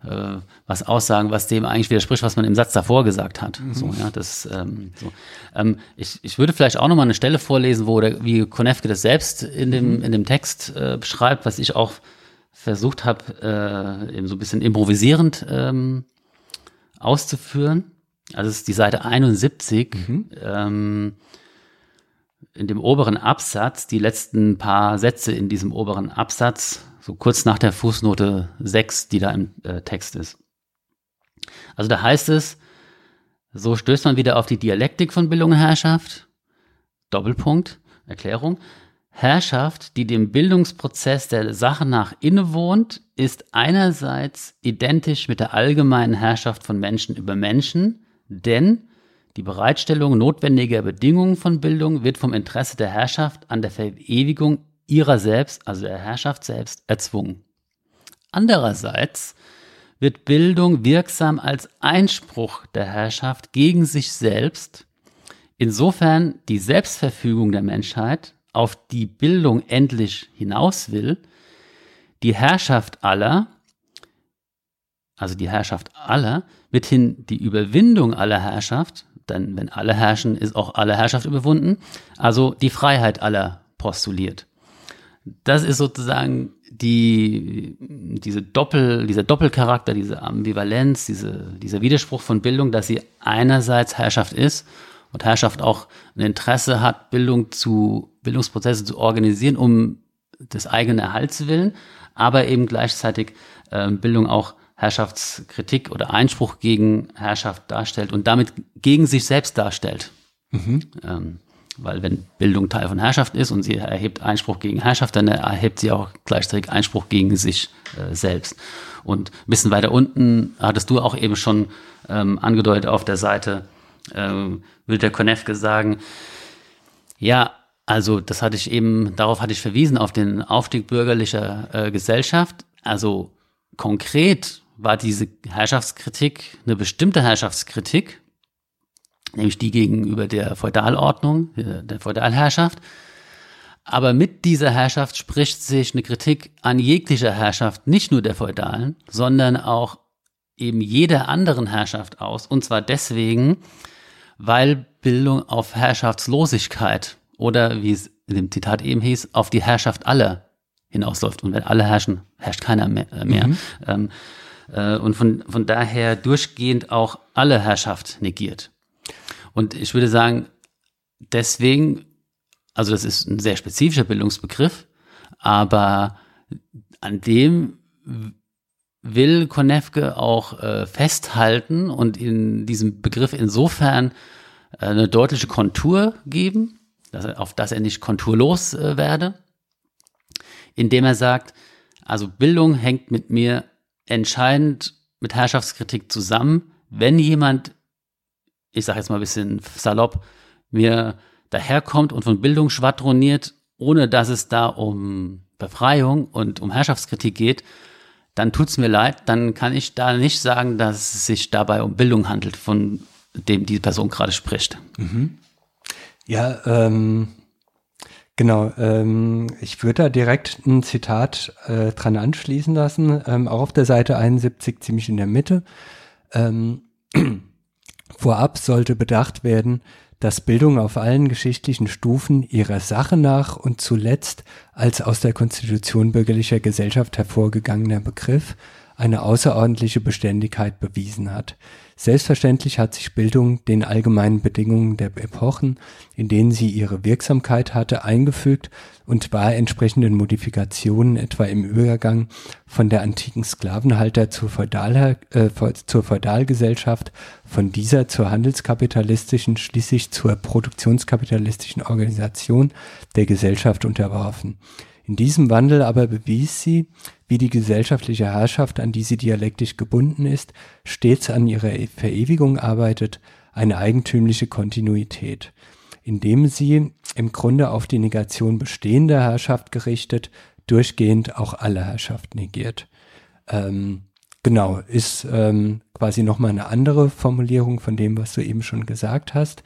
äh, was aussagen, was dem eigentlich widerspricht, was man im Satz davor gesagt hat. Mhm. So, ja, das, ähm, so. Ähm, ich, ich würde vielleicht auch nochmal eine Stelle vorlesen, wo der, wie Konefke das selbst in dem, mhm. in dem Text äh, beschreibt, was ich auch versucht habe, äh, eben so ein bisschen improvisierend ähm, auszuführen. Also es ist die Seite 71. Mhm. Ähm, in dem oberen Absatz, die letzten paar Sätze in diesem oberen Absatz, so kurz nach der Fußnote 6, die da im äh, Text ist. Also da heißt es, so stößt man wieder auf die Dialektik von Bildung und Herrschaft. Doppelpunkt, Erklärung. Herrschaft, die dem Bildungsprozess der Sache nach innewohnt, ist einerseits identisch mit der allgemeinen Herrschaft von Menschen über Menschen, denn die Bereitstellung notwendiger Bedingungen von Bildung wird vom Interesse der Herrschaft an der Verewigung ihrer selbst, also der Herrschaft selbst, erzwungen. Andererseits wird Bildung wirksam als Einspruch der Herrschaft gegen sich selbst, insofern die Selbstverfügung der Menschheit auf die Bildung endlich hinaus will, die Herrschaft aller, also die Herrschaft aller, mithin die Überwindung aller Herrschaft, denn wenn alle herrschen, ist auch alle Herrschaft überwunden, also die Freiheit aller postuliert. Das ist sozusagen die, diese Doppel, dieser Doppelcharakter, diese Ambivalenz, diese, dieser Widerspruch von Bildung, dass sie einerseits Herrschaft ist und Herrschaft auch ein Interesse hat, Bildung zu, Bildungsprozesse zu organisieren, um des eigenen Erhalts willen, aber eben gleichzeitig äh, Bildung auch Herrschaftskritik oder Einspruch gegen Herrschaft darstellt und damit gegen sich selbst darstellt. Mhm. Ähm, weil wenn Bildung Teil von Herrschaft ist und sie erhebt Einspruch gegen Herrschaft, dann erhebt sie auch gleichzeitig Einspruch gegen sich äh, selbst. Und ein bisschen weiter unten hattest du auch eben schon ähm, angedeutet auf der Seite, ähm, will der Konefke sagen, ja, also das hatte ich eben, darauf hatte ich verwiesen, auf den Aufstieg bürgerlicher äh, Gesellschaft. Also konkret war diese Herrschaftskritik eine bestimmte Herrschaftskritik, nämlich die gegenüber der Feudalordnung, der Feudalherrschaft. Aber mit dieser Herrschaft spricht sich eine Kritik an jeglicher Herrschaft, nicht nur der Feudalen, sondern auch eben jeder anderen Herrschaft aus. Und zwar deswegen, weil Bildung auf Herrschaftslosigkeit oder wie es in dem Zitat eben hieß, auf die Herrschaft aller hinausläuft. Und wenn alle herrschen, herrscht keiner mehr. Äh. Mhm. Ähm, äh, und von, von daher durchgehend auch alle Herrschaft negiert. Und ich würde sagen, deswegen, also das ist ein sehr spezifischer Bildungsbegriff, aber an dem will Konefke auch äh, festhalten und in diesem Begriff insofern äh, eine deutliche Kontur geben, dass er, auf dass er nicht konturlos äh, werde, indem er sagt, also Bildung hängt mit mir entscheidend mit Herrschaftskritik zusammen. Wenn jemand, ich sage jetzt mal ein bisschen salopp, mir daherkommt und von Bildung schwadroniert, ohne dass es da um Befreiung und um Herrschaftskritik geht, dann tut's mir leid, dann kann ich da nicht sagen, dass es sich dabei um Bildung handelt, von dem die Person gerade spricht. Mhm. Ja, ähm, Genau, ähm, ich würde da direkt ein Zitat äh, dran anschließen lassen, ähm, auch auf der Seite 71, ziemlich in der Mitte. Ähm, [clears throat] vorab sollte bedacht werden, dass Bildung auf allen geschichtlichen Stufen ihrer Sache nach und zuletzt als aus der Konstitution bürgerlicher Gesellschaft hervorgegangener Begriff eine außerordentliche Beständigkeit bewiesen hat. Selbstverständlich hat sich Bildung den allgemeinen Bedingungen der Epochen, in denen sie ihre Wirksamkeit hatte, eingefügt und war entsprechenden Modifikationen etwa im Übergang von der antiken Sklavenhalter zur, Feudal, äh, zur Feudalgesellschaft, von dieser zur handelskapitalistischen, schließlich zur produktionskapitalistischen Organisation der Gesellschaft unterworfen. In diesem Wandel aber bewies sie, wie die gesellschaftliche Herrschaft, an die sie dialektisch gebunden ist, stets an ihrer Verewigung arbeitet, eine eigentümliche Kontinuität, indem sie im Grunde auf die Negation bestehender Herrschaft gerichtet, durchgehend auch alle Herrschaft negiert. Ähm, genau, ist ähm, quasi nochmal eine andere Formulierung von dem, was du eben schon gesagt hast.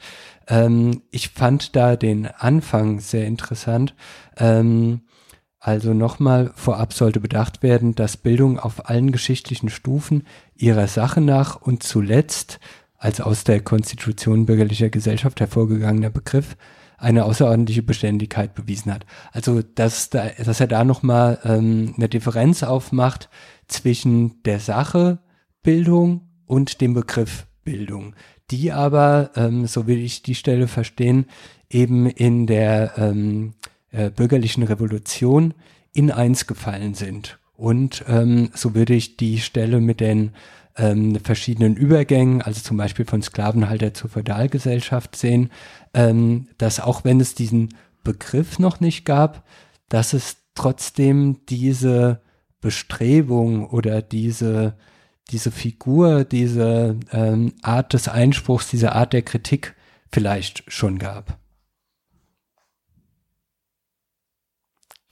Ähm, ich fand da den Anfang sehr interessant. Ähm, also nochmal vorab sollte bedacht werden, dass Bildung auf allen geschichtlichen Stufen ihrer Sache nach und zuletzt als aus der Konstitution bürgerlicher Gesellschaft hervorgegangener Begriff eine außerordentliche Beständigkeit bewiesen hat. Also dass, da, dass er da nochmal ähm, eine Differenz aufmacht zwischen der Sache Bildung und dem Begriff Bildung, die aber, ähm, so will ich die Stelle verstehen, eben in der ähm, äh, bürgerlichen Revolution in eins gefallen sind. Und ähm, so würde ich die Stelle mit den ähm, verschiedenen Übergängen, also zum Beispiel von Sklavenhalter zur Feudalgesellschaft sehen, ähm, dass auch wenn es diesen Begriff noch nicht gab, dass es trotzdem diese Bestrebung oder diese, diese Figur, diese ähm, Art des Einspruchs, diese Art der Kritik vielleicht schon gab.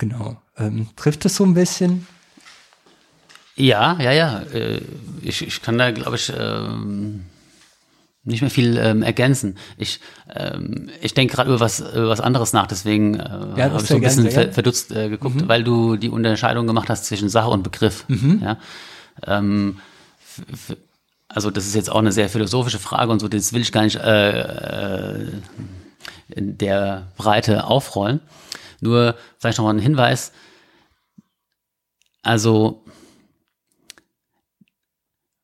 Genau. Ähm, trifft es so ein bisschen? Ja, ja, ja. Äh, ich, ich kann da, glaube ich, ähm, nicht mehr viel ähm, ergänzen. Ich, ähm, ich denke gerade über was, über was anderes nach, deswegen äh, ja, habe ich so ein bisschen ver verdutzt äh, geguckt, mhm. weil du die Unterscheidung gemacht hast zwischen Sache und Begriff. Mhm. Ja? Ähm, also das ist jetzt auch eine sehr philosophische Frage und so, das will ich gar nicht äh, äh, in der Breite aufrollen. Nur vielleicht noch mal ein Hinweis. Also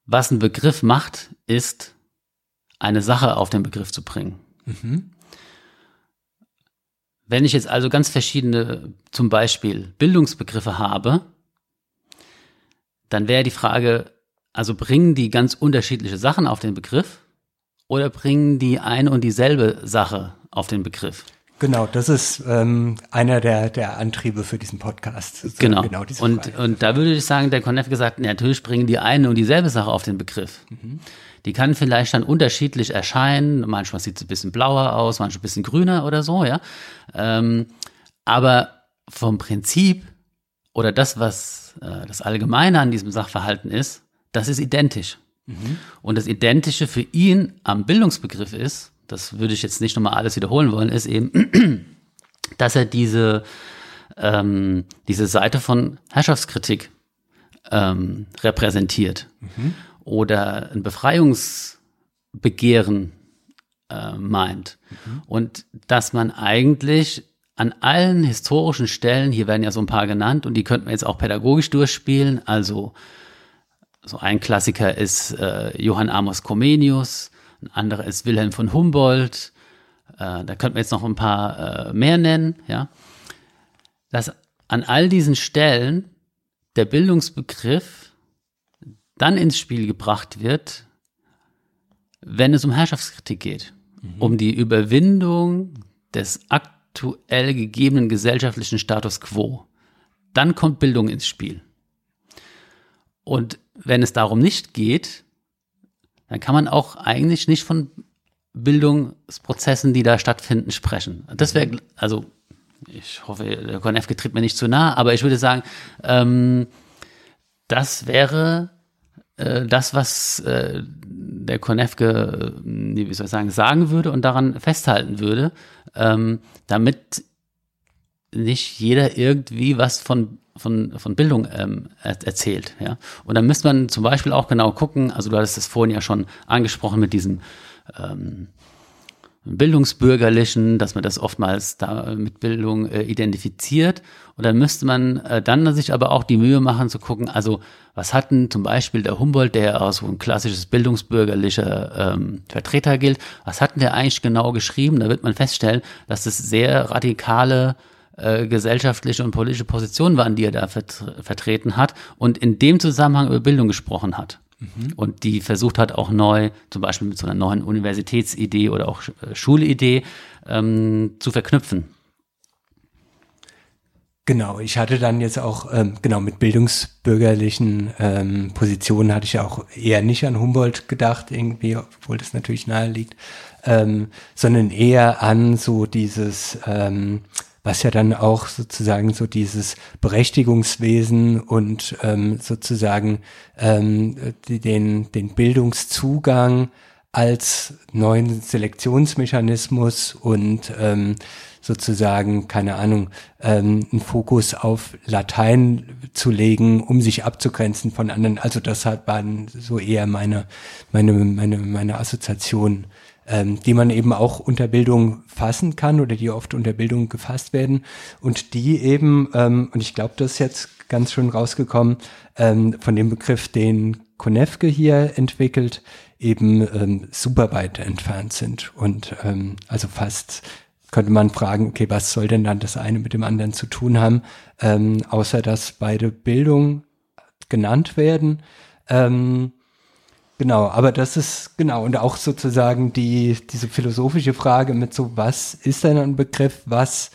was ein Begriff macht, ist eine Sache auf den Begriff zu bringen. Mhm. Wenn ich jetzt also ganz verschiedene, zum Beispiel Bildungsbegriffe habe, dann wäre die Frage, also bringen die ganz unterschiedliche Sachen auf den Begriff oder bringen die eine und dieselbe Sache auf den Begriff? Genau, das ist ähm, einer der, der Antriebe für diesen Podcast. Genau. genau und, und da würde ich sagen, der Connect gesagt, natürlich bringen die eine und dieselbe Sache auf den Begriff. Mhm. Die kann vielleicht dann unterschiedlich erscheinen. Manchmal sieht es ein bisschen blauer aus, manchmal ein bisschen grüner oder so, ja. Ähm, aber vom Prinzip oder das, was äh, das Allgemeine an diesem Sachverhalten ist, das ist identisch. Mhm. Und das Identische für ihn am Bildungsbegriff ist, das würde ich jetzt nicht nochmal alles wiederholen wollen, ist eben, [clears throat] dass er diese, ähm, diese Seite von Herrschaftskritik ähm, repräsentiert mhm. oder ein Befreiungsbegehren äh, meint. Mhm. Und dass man eigentlich an allen historischen Stellen, hier werden ja so ein paar genannt und die könnten wir jetzt auch pädagogisch durchspielen, also so ein Klassiker ist äh, Johann Amos Comenius, ein anderer ist Wilhelm von Humboldt, äh, da könnten wir jetzt noch ein paar äh, mehr nennen, ja, dass an all diesen Stellen der Bildungsbegriff dann ins Spiel gebracht wird, wenn es um Herrschaftskritik geht, mhm. um die Überwindung des aktuell gegebenen gesellschaftlichen Status quo. Dann kommt Bildung ins Spiel. Und wenn es darum nicht geht, dann kann man auch eigentlich nicht von Bildungsprozessen, die da stattfinden, sprechen. Das wäre, also ich hoffe, der Konefke tritt mir nicht zu nah, aber ich würde sagen, ähm, das wäre äh, das, was äh, der Konefke, äh, wie soll ich sagen, sagen würde und daran festhalten würde, ähm, damit nicht jeder irgendwie was von von, von Bildung ähm, erzählt. Ja? Und dann müsste man zum Beispiel auch genau gucken, also du hattest es vorhin ja schon angesprochen mit diesem ähm, Bildungsbürgerlichen, dass man das oftmals da mit Bildung äh, identifiziert. Und dann müsste man äh, dann sich aber auch die Mühe machen zu gucken, also was hat denn zum Beispiel der Humboldt, der aus so ein klassisches bildungsbürgerlicher ähm, Vertreter gilt, was hat denn der eigentlich genau geschrieben? Da wird man feststellen, dass es sehr radikale äh, gesellschaftliche und politische Positionen waren, die er da vert vertreten hat und in dem Zusammenhang über Bildung gesprochen hat. Mhm. Und die versucht hat, auch neu, zum Beispiel mit so einer neuen Universitätsidee oder auch äh, Schulidee ähm, zu verknüpfen. Genau, ich hatte dann jetzt auch, ähm, genau, mit bildungsbürgerlichen ähm, Positionen hatte ich ja auch eher nicht an Humboldt gedacht, irgendwie, obwohl das natürlich nahe liegt, ähm, sondern eher an so dieses ähm, was ja dann auch sozusagen so dieses Berechtigungswesen und ähm, sozusagen ähm, den, den Bildungszugang als neuen Selektionsmechanismus und ähm, sozusagen, keine Ahnung, ähm, einen Fokus auf Latein zu legen, um sich abzugrenzen von anderen. Also das hat waren so eher meine, meine, meine, meine Assoziation ähm, die man eben auch unter Bildung fassen kann oder die oft unter Bildung gefasst werden und die eben, ähm, und ich glaube, das ist jetzt ganz schön rausgekommen, ähm, von dem Begriff, den Konefke hier entwickelt, eben ähm, super weit entfernt sind und ähm, also fast könnte man fragen, okay, was soll denn dann das eine mit dem anderen zu tun haben, ähm, außer dass beide Bildung genannt werden. Ähm, Genau, aber das ist genau und auch sozusagen die diese philosophische Frage mit so was ist denn ein Begriff, was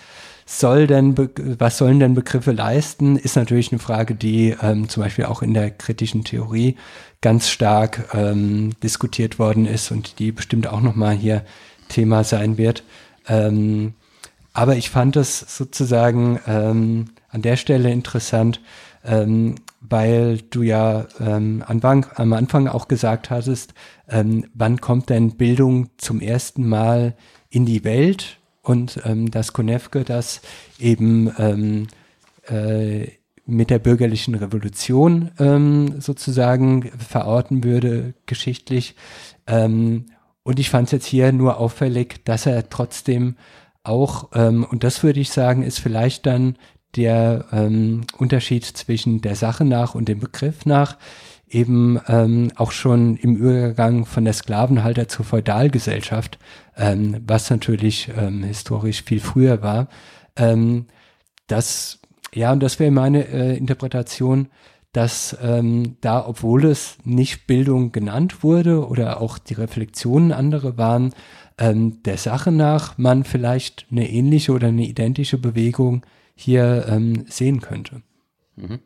soll denn was sollen denn Begriffe leisten, ist natürlich eine Frage, die ähm, zum Beispiel auch in der kritischen Theorie ganz stark ähm, diskutiert worden ist und die bestimmt auch noch mal hier Thema sein wird. Ähm, aber ich fand es sozusagen ähm, an der Stelle interessant, ähm, weil du ja ähm, Anfang, am Anfang auch gesagt hattest, ähm, wann kommt denn Bildung zum ersten Mal in die Welt und ähm, dass Konefke das eben ähm, äh, mit der bürgerlichen Revolution ähm, sozusagen verorten würde, geschichtlich. Ähm, und ich fand es jetzt hier nur auffällig, dass er trotzdem auch, ähm, und das würde ich sagen, ist vielleicht dann der ähm, Unterschied zwischen der Sache nach und dem Begriff nach eben ähm, auch schon im Übergang von der Sklavenhalter zur Feudalgesellschaft, ähm, was natürlich ähm, historisch viel früher war. Ähm, das, ja, und das wäre meine äh, Interpretation, dass ähm, da, obwohl es nicht Bildung genannt wurde oder auch die Reflexionen andere waren, ähm, der Sache nach man vielleicht eine ähnliche oder eine identische Bewegung hier ähm, sehen könnte. Mhm.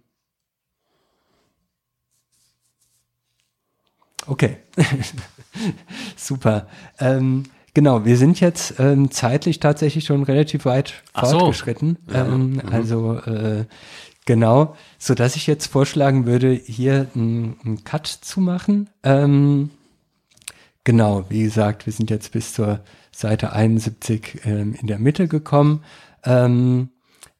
Okay, [laughs] super. Ähm, genau, wir sind jetzt ähm, zeitlich tatsächlich schon relativ weit Ach fortgeschritten. So. Ähm, mhm. Also äh, genau, so dass ich jetzt vorschlagen würde, hier einen Cut zu machen. Ähm, genau, wie gesagt, wir sind jetzt bis zur Seite 71 ähm, in der Mitte gekommen. Ähm,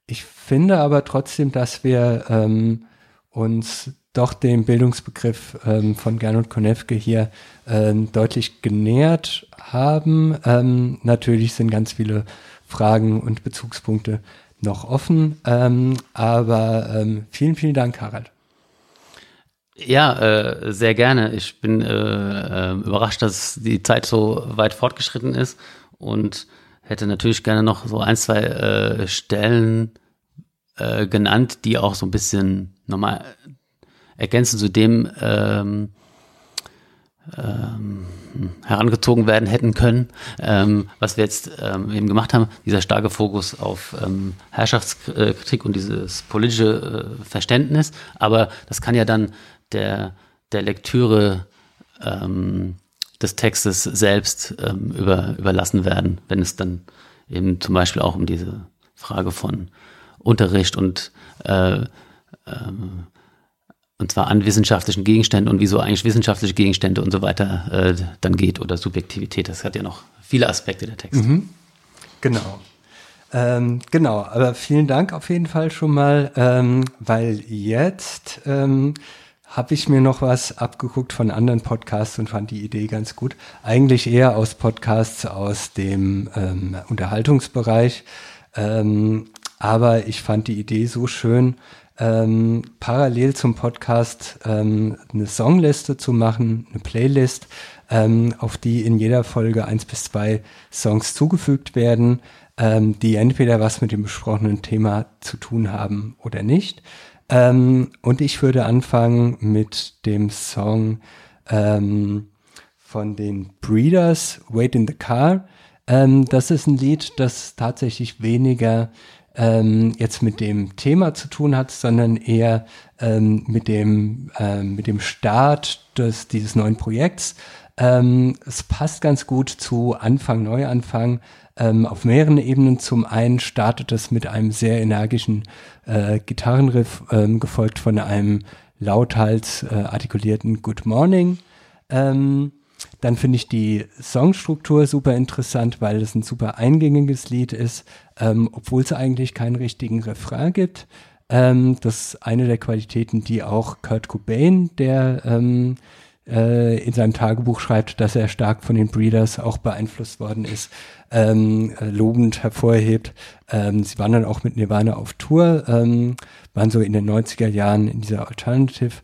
ich finde aber trotzdem, dass wir ähm, uns doch dem Bildungsbegriff ähm, von Gernot Konefke hier ähm, deutlich genähert haben. Ähm, natürlich sind ganz viele Fragen und Bezugspunkte noch offen, ähm, aber ähm, vielen, vielen Dank, Harald. Ja, äh, sehr gerne. Ich bin äh, äh, überrascht, dass die Zeit so weit fortgeschritten ist und hätte natürlich gerne noch so ein, zwei äh, Stellen äh, genannt, die auch so ein bisschen nochmal ergänzend zu dem ähm, ähm, herangezogen werden hätten können, ähm, was wir jetzt ähm, eben gemacht haben, dieser starke Fokus auf ähm, Herrschaftskritik und dieses politische äh, Verständnis. Aber das kann ja dann der, der Lektüre ähm, des Textes selbst ähm, über, überlassen werden, wenn es dann eben zum Beispiel auch um diese Frage von Unterricht und äh, ähm, und zwar an wissenschaftlichen Gegenständen und wieso eigentlich wissenschaftliche Gegenstände und so weiter äh, dann geht oder Subjektivität. Das hat ja noch viele Aspekte der Text. Mhm. Genau. Ähm, genau, aber vielen Dank auf jeden Fall schon mal, ähm, weil jetzt ähm, habe ich mir noch was abgeguckt von anderen Podcasts und fand die Idee ganz gut. Eigentlich eher aus Podcasts aus dem ähm, Unterhaltungsbereich, ähm, aber ich fand die Idee so schön, ähm, parallel zum Podcast ähm, eine Songliste zu machen, eine Playlist, ähm, auf die in jeder Folge eins bis zwei Songs zugefügt werden, ähm, die entweder was mit dem besprochenen Thema zu tun haben oder nicht. Ähm, und ich würde anfangen mit dem Song ähm, von den Breeders, Wait in the Car. das ist ein Lied, das tatsächlich weniger ähm, jetzt mit dem Thema zu tun hat, sondern eher ähm, mit dem ähm, mit dem Start des dieses neuen Projekts. Ähm, es passt ganz gut zu Anfang Neuanfang ähm, auf mehreren Ebenen. Zum einen startet es mit einem sehr energischen äh, Gitarrenriff, ähm, gefolgt von einem lauthals äh, artikulierten Good Morning. Ähm, dann finde ich die Songstruktur super interessant, weil es ein super eingängiges Lied ist, ähm, obwohl es eigentlich keinen richtigen Refrain gibt. Ähm, das ist eine der Qualitäten, die auch Kurt Cobain, der ähm, äh, in seinem Tagebuch schreibt, dass er stark von den Breeders auch beeinflusst worden ist, ähm, äh, lobend hervorhebt. Ähm, sie waren dann auch mit Nirvana auf Tour, ähm, waren so in den 90er Jahren in dieser Alternative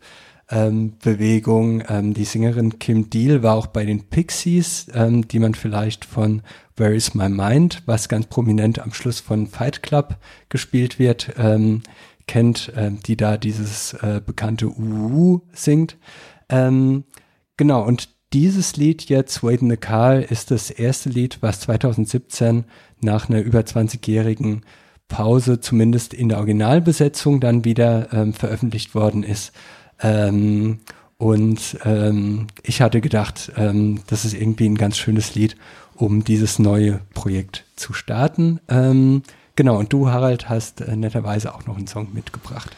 ähm, Bewegung. Ähm, die Sängerin Kim Deal war auch bei den Pixies, ähm, die man vielleicht von Where is My Mind, was ganz prominent am Schluss von Fight Club gespielt wird, ähm, kennt, ähm, die da dieses äh, bekannte Uhu singt. Ähm, genau, und dieses Lied jetzt, Wait in the Car, ist das erste Lied, was 2017 nach einer über 20-jährigen Pause, zumindest in der Originalbesetzung, dann wieder ähm, veröffentlicht worden ist. Ähm, und ähm, ich hatte gedacht, ähm, das ist irgendwie ein ganz schönes Lied, um dieses neue Projekt zu starten. Ähm, genau, und du, Harald, hast äh, netterweise auch noch einen Song mitgebracht.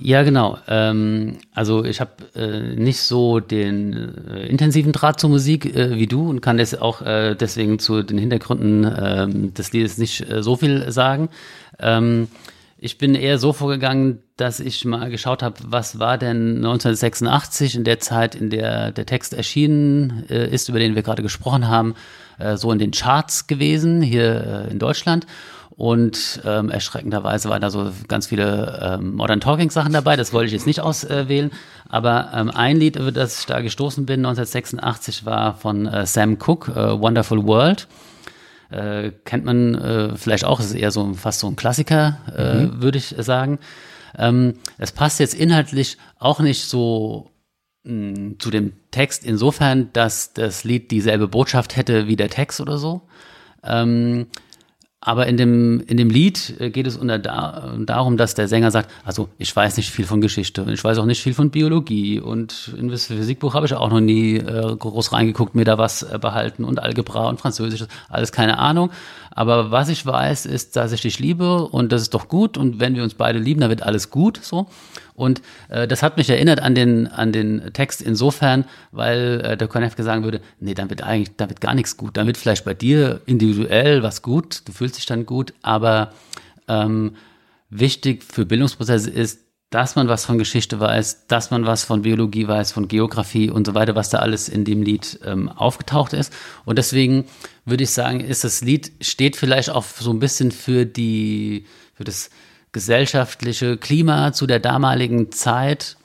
Ja, genau. Ähm, also ich habe äh, nicht so den äh, intensiven Draht zur Musik äh, wie du und kann das auch äh, deswegen zu den Hintergründen ähm, des Liedes nicht äh, so viel sagen. Ähm, ich bin eher so vorgegangen, dass ich mal geschaut habe, was war denn 1986 in der Zeit, in der der Text erschienen äh, ist, über den wir gerade gesprochen haben, so in den Charts gewesen hier in Deutschland. Und ähm, erschreckenderweise waren da so ganz viele ähm, Modern Talking Sachen dabei. Das wollte ich jetzt nicht auswählen. Aber ähm, ein Lied, über das ich da gestoßen bin, 1986, war von äh, Sam Cooke, äh, Wonderful World. Äh, kennt man äh, vielleicht auch, ist eher so fast so ein Klassiker, äh, mhm. würde ich sagen. Ähm, es passt jetzt inhaltlich auch nicht so mh, mm, zu dem Text insofern, dass das Lied dieselbe Botschaft hätte wie der Text oder so. Ähm, aber in dem, in dem Lied äh, geht es unter da, darum, dass der Sänger sagt, also ich weiß nicht viel von Geschichte und ich weiß auch nicht viel von Biologie und in das Physikbuch habe ich auch noch nie äh, groß reingeguckt, mir da was äh, behalten und Algebra und Französisch, alles keine Ahnung. Aber was ich weiß, ist, dass ich dich liebe und das ist doch gut und wenn wir uns beide lieben, dann wird alles gut so. Und äh, das hat mich erinnert an den, an den Text insofern, weil äh, der Konefke sagen würde, nee, dann wird eigentlich, dann wird gar nichts gut. Dann wird vielleicht bei dir individuell was gut, du fühlst dich dann gut, aber ähm, wichtig für Bildungsprozesse ist, dass man was von Geschichte weiß, dass man was von Biologie weiß, von Geografie und so weiter, was da alles in dem Lied ähm, aufgetaucht ist. Und deswegen würde ich sagen, ist das Lied steht vielleicht auch so ein bisschen für die, für das gesellschaftliche Klima zu der damaligen Zeit.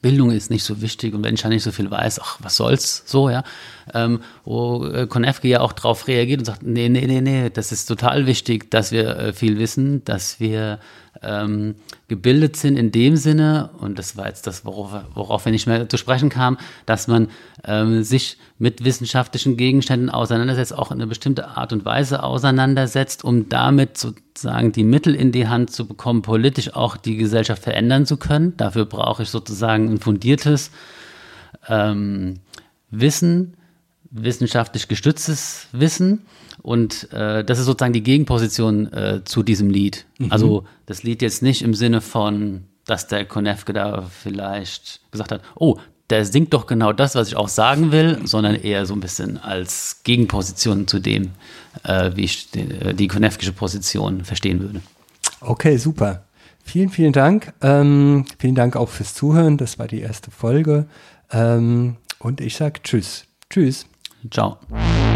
Bildung ist nicht so wichtig und wenn ich ja nicht so viel weiß, ach, was soll's so, ja. Ähm, wo äh, Konefke ja auch darauf reagiert und sagt, nee, nee, nee, nee, das ist total wichtig, dass wir äh, viel wissen, dass wir ähm, gebildet sind in dem Sinne, und das war jetzt das, worauf, worauf wir nicht mehr zu sprechen kamen, dass man ähm, sich mit wissenschaftlichen Gegenständen auseinandersetzt, auch in eine bestimmte Art und Weise auseinandersetzt, um damit sozusagen die Mittel in die Hand zu bekommen, politisch auch die Gesellschaft verändern zu können. Dafür brauche ich sozusagen ein fundiertes ähm, Wissen, wissenschaftlich gestütztes Wissen. Und äh, das ist sozusagen die Gegenposition äh, zu diesem Lied. Mhm. Also das Lied jetzt nicht im Sinne von, dass der Konefke da vielleicht gesagt hat, oh, der singt doch genau das, was ich auch sagen will, sondern eher so ein bisschen als Gegenposition zu dem, äh, wie ich die, äh, die Konefkische Position verstehen würde. Okay, super. Vielen, vielen Dank. Ähm, vielen Dank auch fürs Zuhören. Das war die erste Folge. Ähm, und ich sage Tschüss. Tschüss. Ciao.